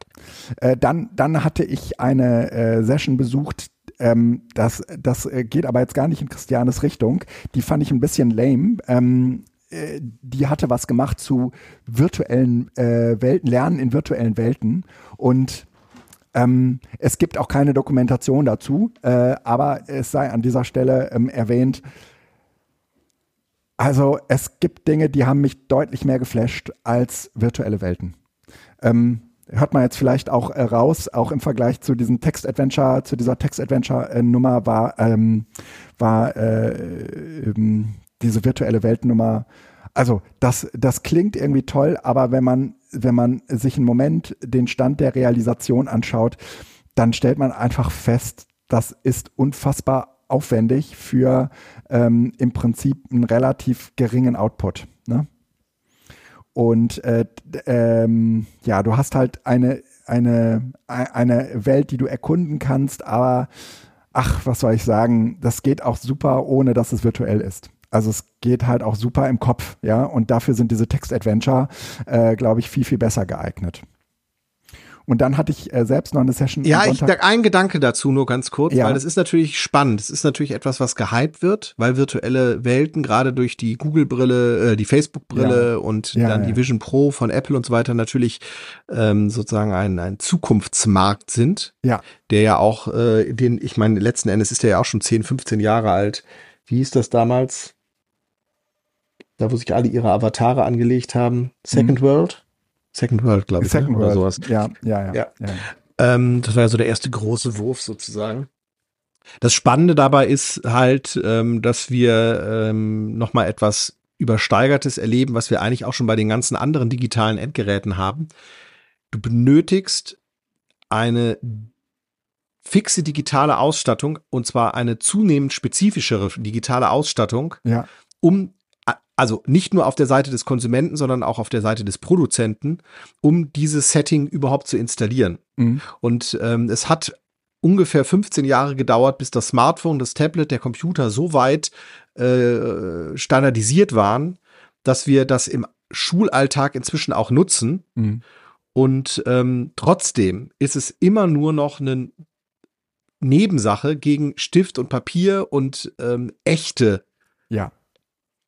ja. Äh, dann, dann hatte ich eine äh, Session besucht. Ähm, das, das äh, geht aber jetzt gar nicht in Christianes Richtung. Die fand ich ein bisschen lame. Ähm, äh, die hatte was gemacht zu virtuellen äh, Welten, Lernen in virtuellen Welten und ähm, es gibt auch keine Dokumentation dazu, äh, aber es sei an dieser Stelle ähm, erwähnt, also es gibt Dinge, die haben mich deutlich mehr geflasht als virtuelle Welten. Ähm, hört man jetzt vielleicht auch äh, raus, auch im Vergleich zu diesem Text-Adventure, zu dieser Text-Adventure-Nummer war, ähm, war äh, ähm, diese virtuelle Weltnummer. Also das, das klingt irgendwie toll, aber wenn man, wenn man sich einen Moment den Stand der Realisation anschaut, dann stellt man einfach fest, das ist unfassbar aufwendig für ähm, im Prinzip einen relativ geringen Output. Ne? Und äh, ähm, ja, du hast halt eine, eine, eine Welt, die du erkunden kannst, aber ach, was soll ich sagen, das geht auch super, ohne dass es virtuell ist. Also es geht halt auch super im Kopf, ja, und dafür sind diese Text-Adventure, äh, glaube ich, viel, viel besser geeignet. Und dann hatte ich äh, selbst noch eine Session. Ja, ich, ein Gedanke dazu nur ganz kurz, ja. weil das ist natürlich spannend. Es ist natürlich etwas, was gehypt wird, weil virtuelle Welten gerade durch die Google-Brille, äh, die Facebook-Brille ja. und ja, dann die Vision Pro von Apple und so weiter natürlich ähm, sozusagen ein, ein Zukunftsmarkt sind. Ja. Der ja auch, äh, den, ich meine, letzten Endes ist der ja auch schon 10, 15 Jahre alt. Wie hieß das damals? Da, wo sich alle ihre Avatare angelegt haben. Second mhm. World? Second World, glaube ich. Second ne? World. Oder sowas. Ja, ja, ja. ja. ja. Ähm, das war ja so der erste große Wurf sozusagen. Das Spannende dabei ist halt, ähm, dass wir ähm, nochmal etwas Übersteigertes erleben, was wir eigentlich auch schon bei den ganzen anderen digitalen Endgeräten haben. Du benötigst eine fixe digitale Ausstattung und zwar eine zunehmend spezifischere digitale Ausstattung, ja. um also nicht nur auf der Seite des Konsumenten, sondern auch auf der Seite des Produzenten, um dieses Setting überhaupt zu installieren. Mhm. Und ähm, es hat ungefähr 15 Jahre gedauert, bis das Smartphone, das Tablet, der Computer so weit äh, standardisiert waren, dass wir das im Schulalltag inzwischen auch nutzen. Mhm. Und ähm, trotzdem ist es immer nur noch eine Nebensache gegen Stift und Papier und ähm, echte ja.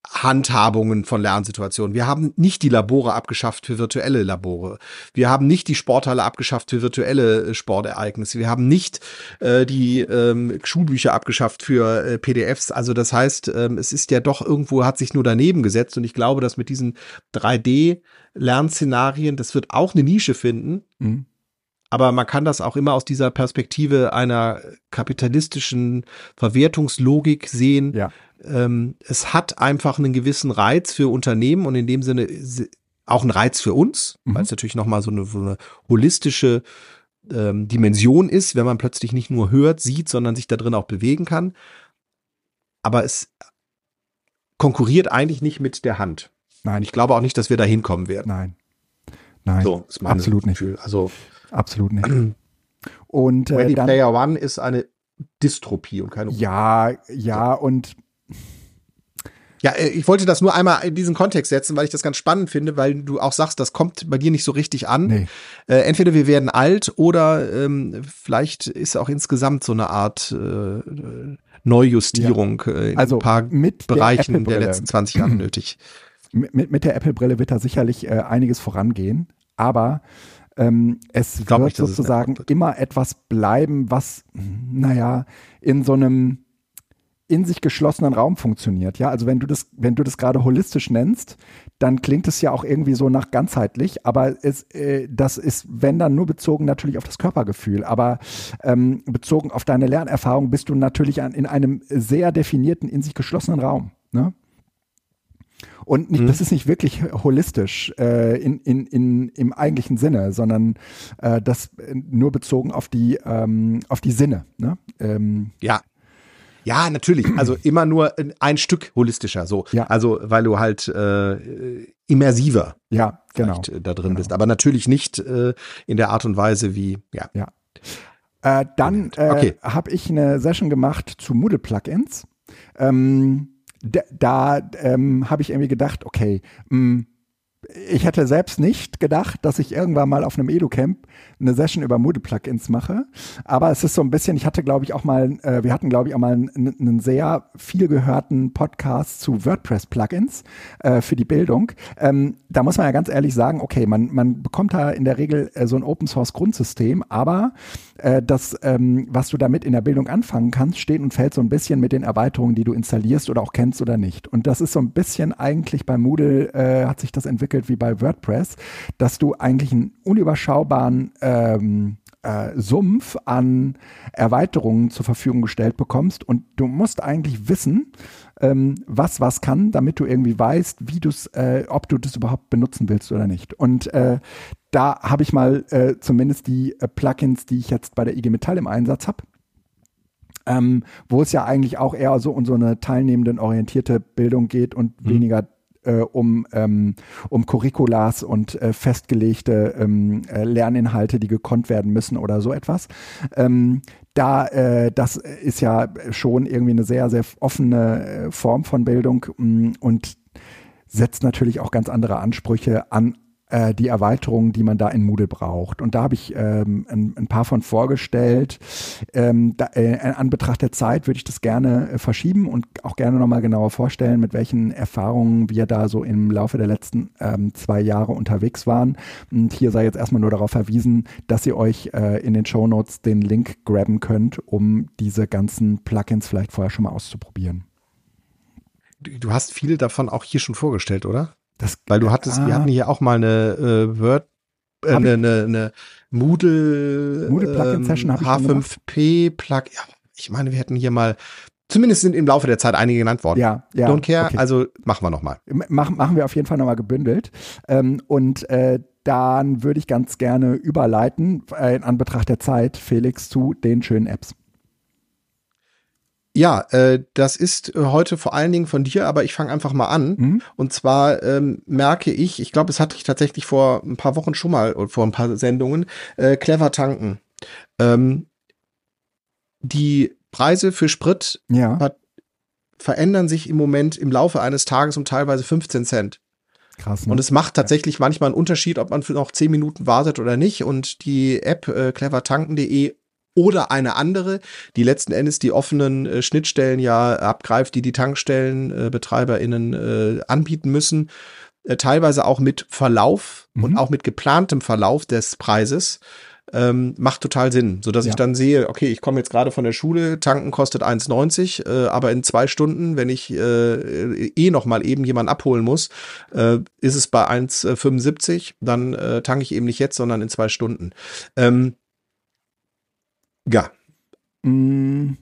Handhabungen von Lernsituationen. Wir haben nicht die Labore abgeschafft für virtuelle Labore. Wir haben nicht die Sporthalle abgeschafft für virtuelle äh, Sportereignisse. Wir haben nicht äh, die ähm, Schulbücher abgeschafft für äh, PDFs. Also das heißt, ähm, es ist ja doch irgendwo, hat sich nur daneben gesetzt. Und ich glaube, dass mit diesen 3D-Lernszenarien, das wird auch eine Nische finden. Mhm. Aber man kann das auch immer aus dieser Perspektive einer kapitalistischen Verwertungslogik sehen. Ja ähm, es hat einfach einen gewissen Reiz für Unternehmen und in dem Sinne auch einen Reiz für uns, mhm. weil es natürlich nochmal so eine, so eine holistische ähm, Dimension ist, wenn man plötzlich nicht nur hört, sieht, sondern sich da drin auch bewegen kann. Aber es konkurriert eigentlich nicht mit der Hand. Nein. Ich glaube auch nicht, dass wir da hinkommen werden. Nein. Nein. So, ist absolut Gefühl. nicht. Also absolut nicht. Und äh, Ready dann, Player One ist eine Dystropie und keine. Ja, ja und ja, äh, ich wollte das nur einmal in diesen Kontext setzen, weil ich das ganz spannend finde, weil du auch sagst, das kommt bei dir nicht so richtig an. Nee. Äh, entweder wir werden alt oder ähm, vielleicht ist auch insgesamt so eine Art äh, Neujustierung ja. äh, in also ein paar Bereichen der, der, letzten 20 Jahre nötig. Mit, mit der Apple-Brille wird da sicherlich äh, einiges vorangehen, aber ähm, es wird nicht, sozusagen immer etwas bleiben, was, naja, in so einem in sich geschlossenen Raum funktioniert. Ja, also wenn du das, wenn du das gerade holistisch nennst, dann klingt es ja auch irgendwie so nach ganzheitlich, aber es, äh, das ist, wenn dann nur bezogen natürlich auf das Körpergefühl, aber ähm, bezogen auf deine Lernerfahrung bist du natürlich an, in einem sehr definierten, in sich geschlossenen Raum. Ne? Und nicht, mhm. das ist nicht wirklich holistisch äh, in, in, in, im eigentlichen Sinne, sondern äh, das nur bezogen auf die, ähm, auf die Sinne. Ne? Ähm, ja, ja, natürlich. Also immer nur ein Stück holistischer, so. Ja. Also, weil du halt äh, immersiver ja, genau. Äh, da drin genau. bist. Aber natürlich nicht äh, in der Art und Weise wie, ja. Ja. Äh, dann äh, okay. habe ich eine Session gemacht zu Moodle-Plugins. Ähm, da, da ähm, habe ich irgendwie gedacht, okay, mh, mm, ich hätte selbst nicht gedacht, dass ich irgendwann mal auf einem Edu-Camp eine Session über Moodle-Plugins mache. Aber es ist so ein bisschen, ich hatte, glaube ich, auch mal, äh, wir hatten, glaube ich, auch mal einen, einen, sehr viel gehörten Podcast zu WordPress-Plugins äh, für die Bildung. Ähm, da muss man ja ganz ehrlich sagen, okay, man, man bekommt da in der Regel äh, so ein Open-Source-Grundsystem, aber äh, das, ähm, was du damit in der Bildung anfangen kannst, steht und fällt so ein bisschen mit den Erweiterungen, die du installierst oder auch kennst oder nicht. Und das ist so ein bisschen eigentlich bei Moodle, äh, hat sich das entwickelt wie bei WordPress, dass du eigentlich einen unüberschaubaren ähm, äh, Sumpf an Erweiterungen zur Verfügung gestellt bekommst und du musst eigentlich wissen, ähm, was was kann, damit du irgendwie weißt, wie du äh, ob du das überhaupt benutzen willst oder nicht. Und äh, da habe ich mal äh, zumindest die äh, Plugins, die ich jetzt bei der IG Metall im Einsatz habe. Ähm, wo es ja eigentlich auch eher so um so eine teilnehmenden orientierte Bildung geht und mhm. weniger äh, um, ähm, um Curriculas und äh, festgelegte ähm, äh, Lerninhalte, die gekonnt werden müssen oder so etwas. Ähm, da, äh, das ist ja schon irgendwie eine sehr, sehr offene äh, Form von Bildung mh, mm, und setzt natürlich auch ganz andere Ansprüche an äh, die Erweiterungen, die man da in Moodle braucht. Und da habe ich ähm, ein, ein, paar von vorgestellt. Ähm, da, äh, an Betracht der Zeit würde ich das gerne äh, verschieben und auch gerne nochmal genauer vorstellen, mit welchen Erfahrungen wir da so im Laufe der letzten ähm, zwei Jahre unterwegs waren. Und hier sei jetzt erstmal nur darauf verwiesen, dass ihr euch äh, in den Show Notes den Link graben könnt, um diese ganzen Plugins vielleicht vorher schon mal auszuprobieren. Du hast viele davon auch hier schon vorgestellt, oder? Das, Weil du hattest, ah, wir hatten hier auch mal eine äh, Word, äh, eine, eine, eine Moodle, Moodle Plugin Session ähm, H5P Plug. Ja, ich meine, wir hätten hier mal Zumindest sind im Laufe der Zeit einige genannt worden. Ja, ja. Don't care, okay. also machen wir nochmal. Mach, machen wir auf jeden Fall nochmal gebündelt. Ähm, und äh, dann würde ich ganz gerne überleiten, äh, in Anbetracht der Zeit, Felix, zu den schönen Apps. Ja, äh, das ist äh, heute vor allen Dingen von dir, aber ich fange einfach mal an. Mhm. Und zwar ähm, merke ich, ich glaube, es hatte ich tatsächlich vor ein paar Wochen schon mal, vor ein paar Sendungen, äh, clever tanken. Ähm, die Preise für Sprit ja. hat, verändern sich im Moment im Laufe eines Tages um teilweise 15 Cent. Krass. Ne? Und es macht tatsächlich ja. manchmal einen Unterschied, ob man für noch 10 Minuten wartet oder nicht. Und die App äh, clevertanken.de oder eine andere, die letzten Endes die offenen äh, Schnittstellen ja abgreift, die die Tankstellenbetreiberinnen äh, anbieten müssen, äh, teilweise auch mit Verlauf mhm. und auch mit geplantem Verlauf des Preises. Ähm, macht total Sinn, so dass ja. ich dann sehe, okay, ich komme jetzt gerade von der Schule, tanken kostet 1,90, äh, aber in zwei Stunden, wenn ich äh, eh noch mal eben jemanden abholen muss, äh, ist es bei 1,75, dann äh, tanke ich eben nicht jetzt, sondern in zwei Stunden. Ähm, ja. Mm,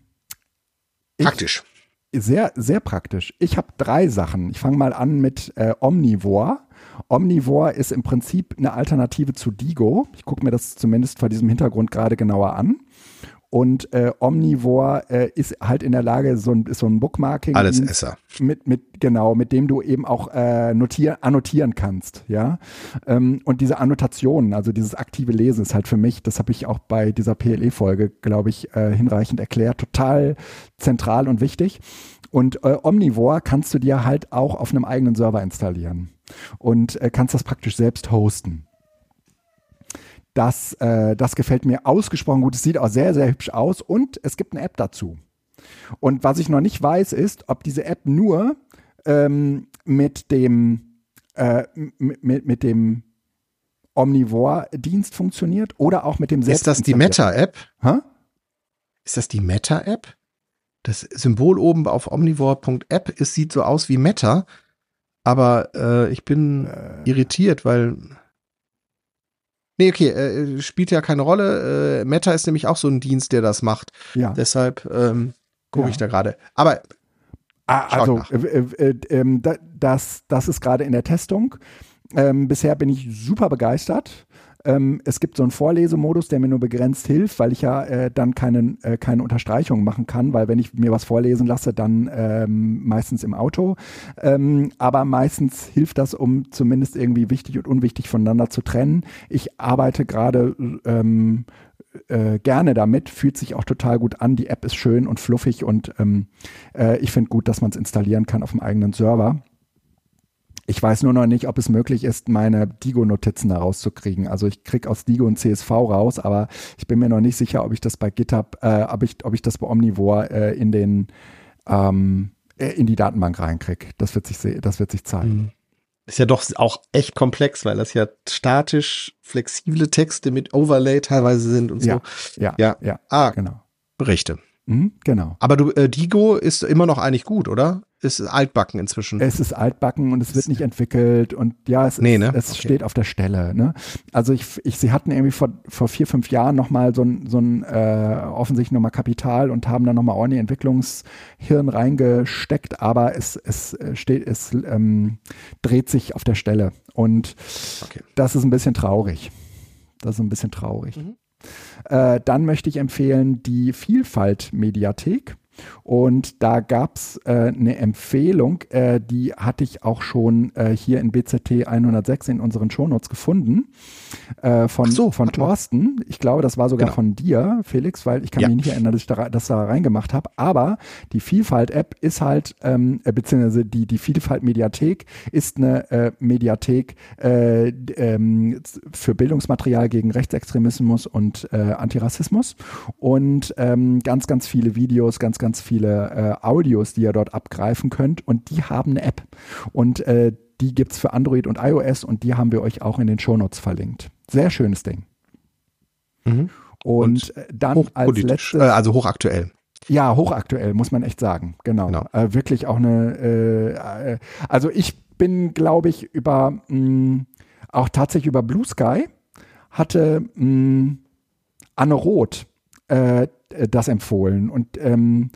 praktisch. Ich, sehr, sehr praktisch. Ich habe drei Sachen. Ich fange mal an mit äh, Omnivore. Omnivore ist im Prinzip eine Alternative zu Digo. Ich gucke mir das zumindest vor diesem Hintergrund gerade genauer an. Und äh, Omnivore äh, ist halt in der Lage, so ein, so ein Bookmarking. Alles Esser. Mit, mit, genau, mit dem du eben auch äh, notier, annotieren kannst, ja. Ähm, und diese Annotationen, also dieses aktive Lesen ist halt für mich, das habe ich auch bei dieser PLE-Folge, glaube ich, äh, hinreichend erklärt, total zentral und wichtig. Und äh, Omnivore kannst du dir halt auch auf einem eigenen Server installieren und äh, kannst das praktisch selbst hosten. Das, äh, das gefällt mir ausgesprochen gut. Es sieht auch sehr, sehr hübsch aus und es gibt eine App dazu. Und was ich noch nicht weiß, ist, ob diese App nur ähm, mit dem, äh, mit, mit dem Omnivore-Dienst funktioniert oder auch mit dem Ist das die Meta-App? Ist das die Meta-App? Das Symbol oben auf omnivore.app, es sieht so aus wie Meta, aber äh, ich bin äh, irritiert, weil Nee, okay, äh, spielt ja keine Rolle. Äh, Meta ist nämlich auch so ein Dienst, der das macht. Ja. Deshalb ähm, gucke ja. ich da gerade. Aber ah, also äh, äh, äh ähm, das, das ist gerade in der Testung. Ähm, bisher bin ich super begeistert. Ähm, es gibt so einen Vorlesemodus, der mir nur begrenzt hilft, weil ich ja äh, dann keine, äh, keine Unterstreichungen machen kann, weil wenn ich mir was vorlesen lasse, dann ähm, meistens im Auto. Ähm, aber meistens hilft das, um zumindest irgendwie wichtig und unwichtig voneinander zu trennen. Ich arbeite gerade ähm, äh, gerne damit, fühlt sich auch total gut an. Die App ist schön und fluffig und ähm, äh, ich finde gut, dass man es installieren kann auf dem eigenen Server. Ich weiß nur noch nicht, ob es möglich ist, meine Digo-Notizen da rauszukriegen. Also ich kriege aus Digo und CSV raus, aber ich bin mir noch nicht sicher, ob ich das bei GitHub, äh, ob, ich, ob ich das bei Omnivore äh, in den ähm, äh, in die Datenbank reinkriege. Das wird sich, das wird sich zeigen. Mhm. Ist ja doch auch echt komplex, weil das ja statisch flexible Texte mit Overlay teilweise sind und so. Ja, ja, ja. ja ah, genau. Berichte. Mhm, genau. Aber du, äh, Digo ist immer noch eigentlich gut, oder? Ist altbacken inzwischen. Es ist altbacken und es wird nicht entwickelt und ja, es, nee, ne? es okay. steht auf der Stelle. Ne? Also ich, ich, sie hatten irgendwie vor, vor vier, fünf Jahren nochmal so ein, so ein äh, offensichtlich nochmal Kapital und haben da nochmal ordentlich Entwicklungshirn reingesteckt, aber es, es steht, es ähm, dreht sich auf der Stelle und okay. das ist ein bisschen traurig. Das ist ein bisschen traurig. Mhm. Äh, dann möchte ich empfehlen die Vielfalt-Mediathek. Und da gab es äh, eine Empfehlung, äh, die hatte ich auch schon äh, hier in BZT 106 in unseren Shownotes gefunden, äh, von, so, von Thorsten. Ich glaube, das war sogar genau. von dir, Felix, weil ich kann ja. mich nicht erinnern, dass ich da, das da reingemacht habe. Aber die Vielfalt-App ist halt, ähm, äh, beziehungsweise die, die Vielfalt-Mediathek ist eine äh, Mediathek ähm, für Bildungsmaterial gegen Rechtsextremismus und Antirassismus und ähm, ganz, ganz viele Videos, ganz, ganz ganz viele äh, Audios, die ihr dort abgreifen könnt und die haben eine App und äh, die gibt es für Android und iOS und die haben wir euch auch in den Shownotes verlinkt. Sehr schönes Ding. Mhm. Und, und, äh, dann als letztes, äh, also hochaktuell. Ja, hochaktuell, muss man echt sagen. Genau. genau. Äh, wirklich auch eine, äh, also ich bin, glaube ich, über, mh, mm, auch tatsächlich über Blue Sky hatte mh, mm, Anne Roth äh, das empfohlen. Und ähm,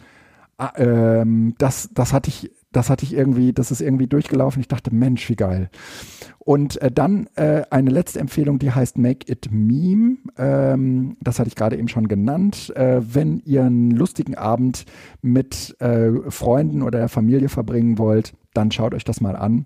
ähm, das, das hatte ich, das hatte ich irgendwie, das ist irgendwie durchgelaufen. Ich dachte, Mensch, wie geil. Und äh, dann äh, eine letzte Empfehlung, die heißt Make It Meme. Ähm, das hatte ich gerade eben schon genannt. Äh, wenn ihr einen lustigen Abend mit äh, Freunden oder der Familie verbringen wollt, dann schaut euch das mal an.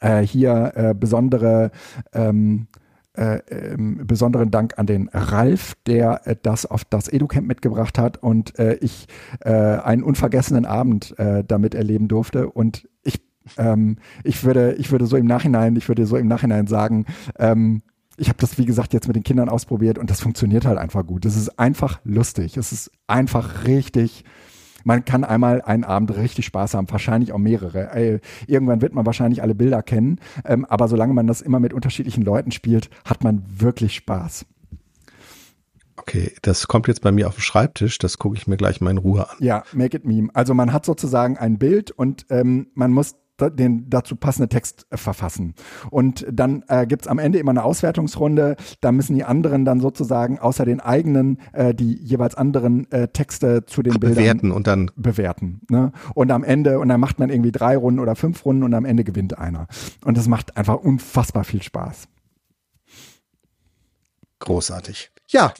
Äh, hier äh, besondere ähm, äh, ähm, besonderen Dank an den Ralf, der äh, das auf das EduCamp mitgebracht hat und äh, ich äh, einen unvergessenen Abend äh, damit erleben durfte. Und ich, ähm, ich würde, ich würde so im Nachhinein, ich würde so im Nachhinein sagen, ähm, ich habe das, wie gesagt, jetzt mit den Kindern ausprobiert und das funktioniert halt einfach gut. Es ist einfach lustig. Es ist einfach richtig man kann einmal einen Abend richtig Spaß haben, wahrscheinlich auch mehrere. Äh, irgendwann wird man wahrscheinlich alle Bilder kennen, ähm, aber solange man das immer mit unterschiedlichen Leuten spielt, hat man wirklich Spaß. Okay, das kommt jetzt bei mir auf den Schreibtisch, das gucke ich mir gleich mal in Ruhe an. Ja, Make It Meme. Also man hat sozusagen ein Bild und ähm, man muss den dazu passende Text äh, verfassen. Und dann äh, gibt am Ende immer eine Auswertungsrunde. Da müssen die anderen dann sozusagen außer den eigenen äh, die jeweils anderen äh, Texte zu den Bildern bewerten und dann bewerten. Ne? Und am Ende, und dann macht man irgendwie drei Runden oder fünf Runden und am Ende gewinnt einer. Und das macht einfach unfassbar viel Spaß. Großartig. Ja,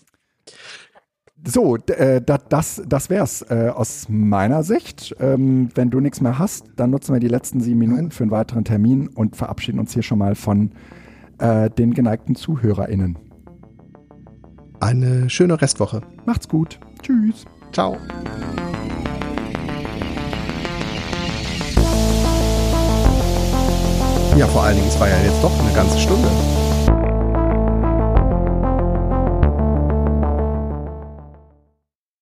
so, äh, das, das wär's äh, aus meiner Sicht. Ähm, wenn du nichts mehr hast, dann nutzen wir die letzten sieben Minuten für einen weiteren Termin und verabschieden uns hier schon mal von äh, den geneigten ZuhörerInnen. Eine schöne Restwoche. Macht's gut. Tschüss. Ciao. Ja, vor allen Dingen, es war ja jetzt doch eine ganze Stunde.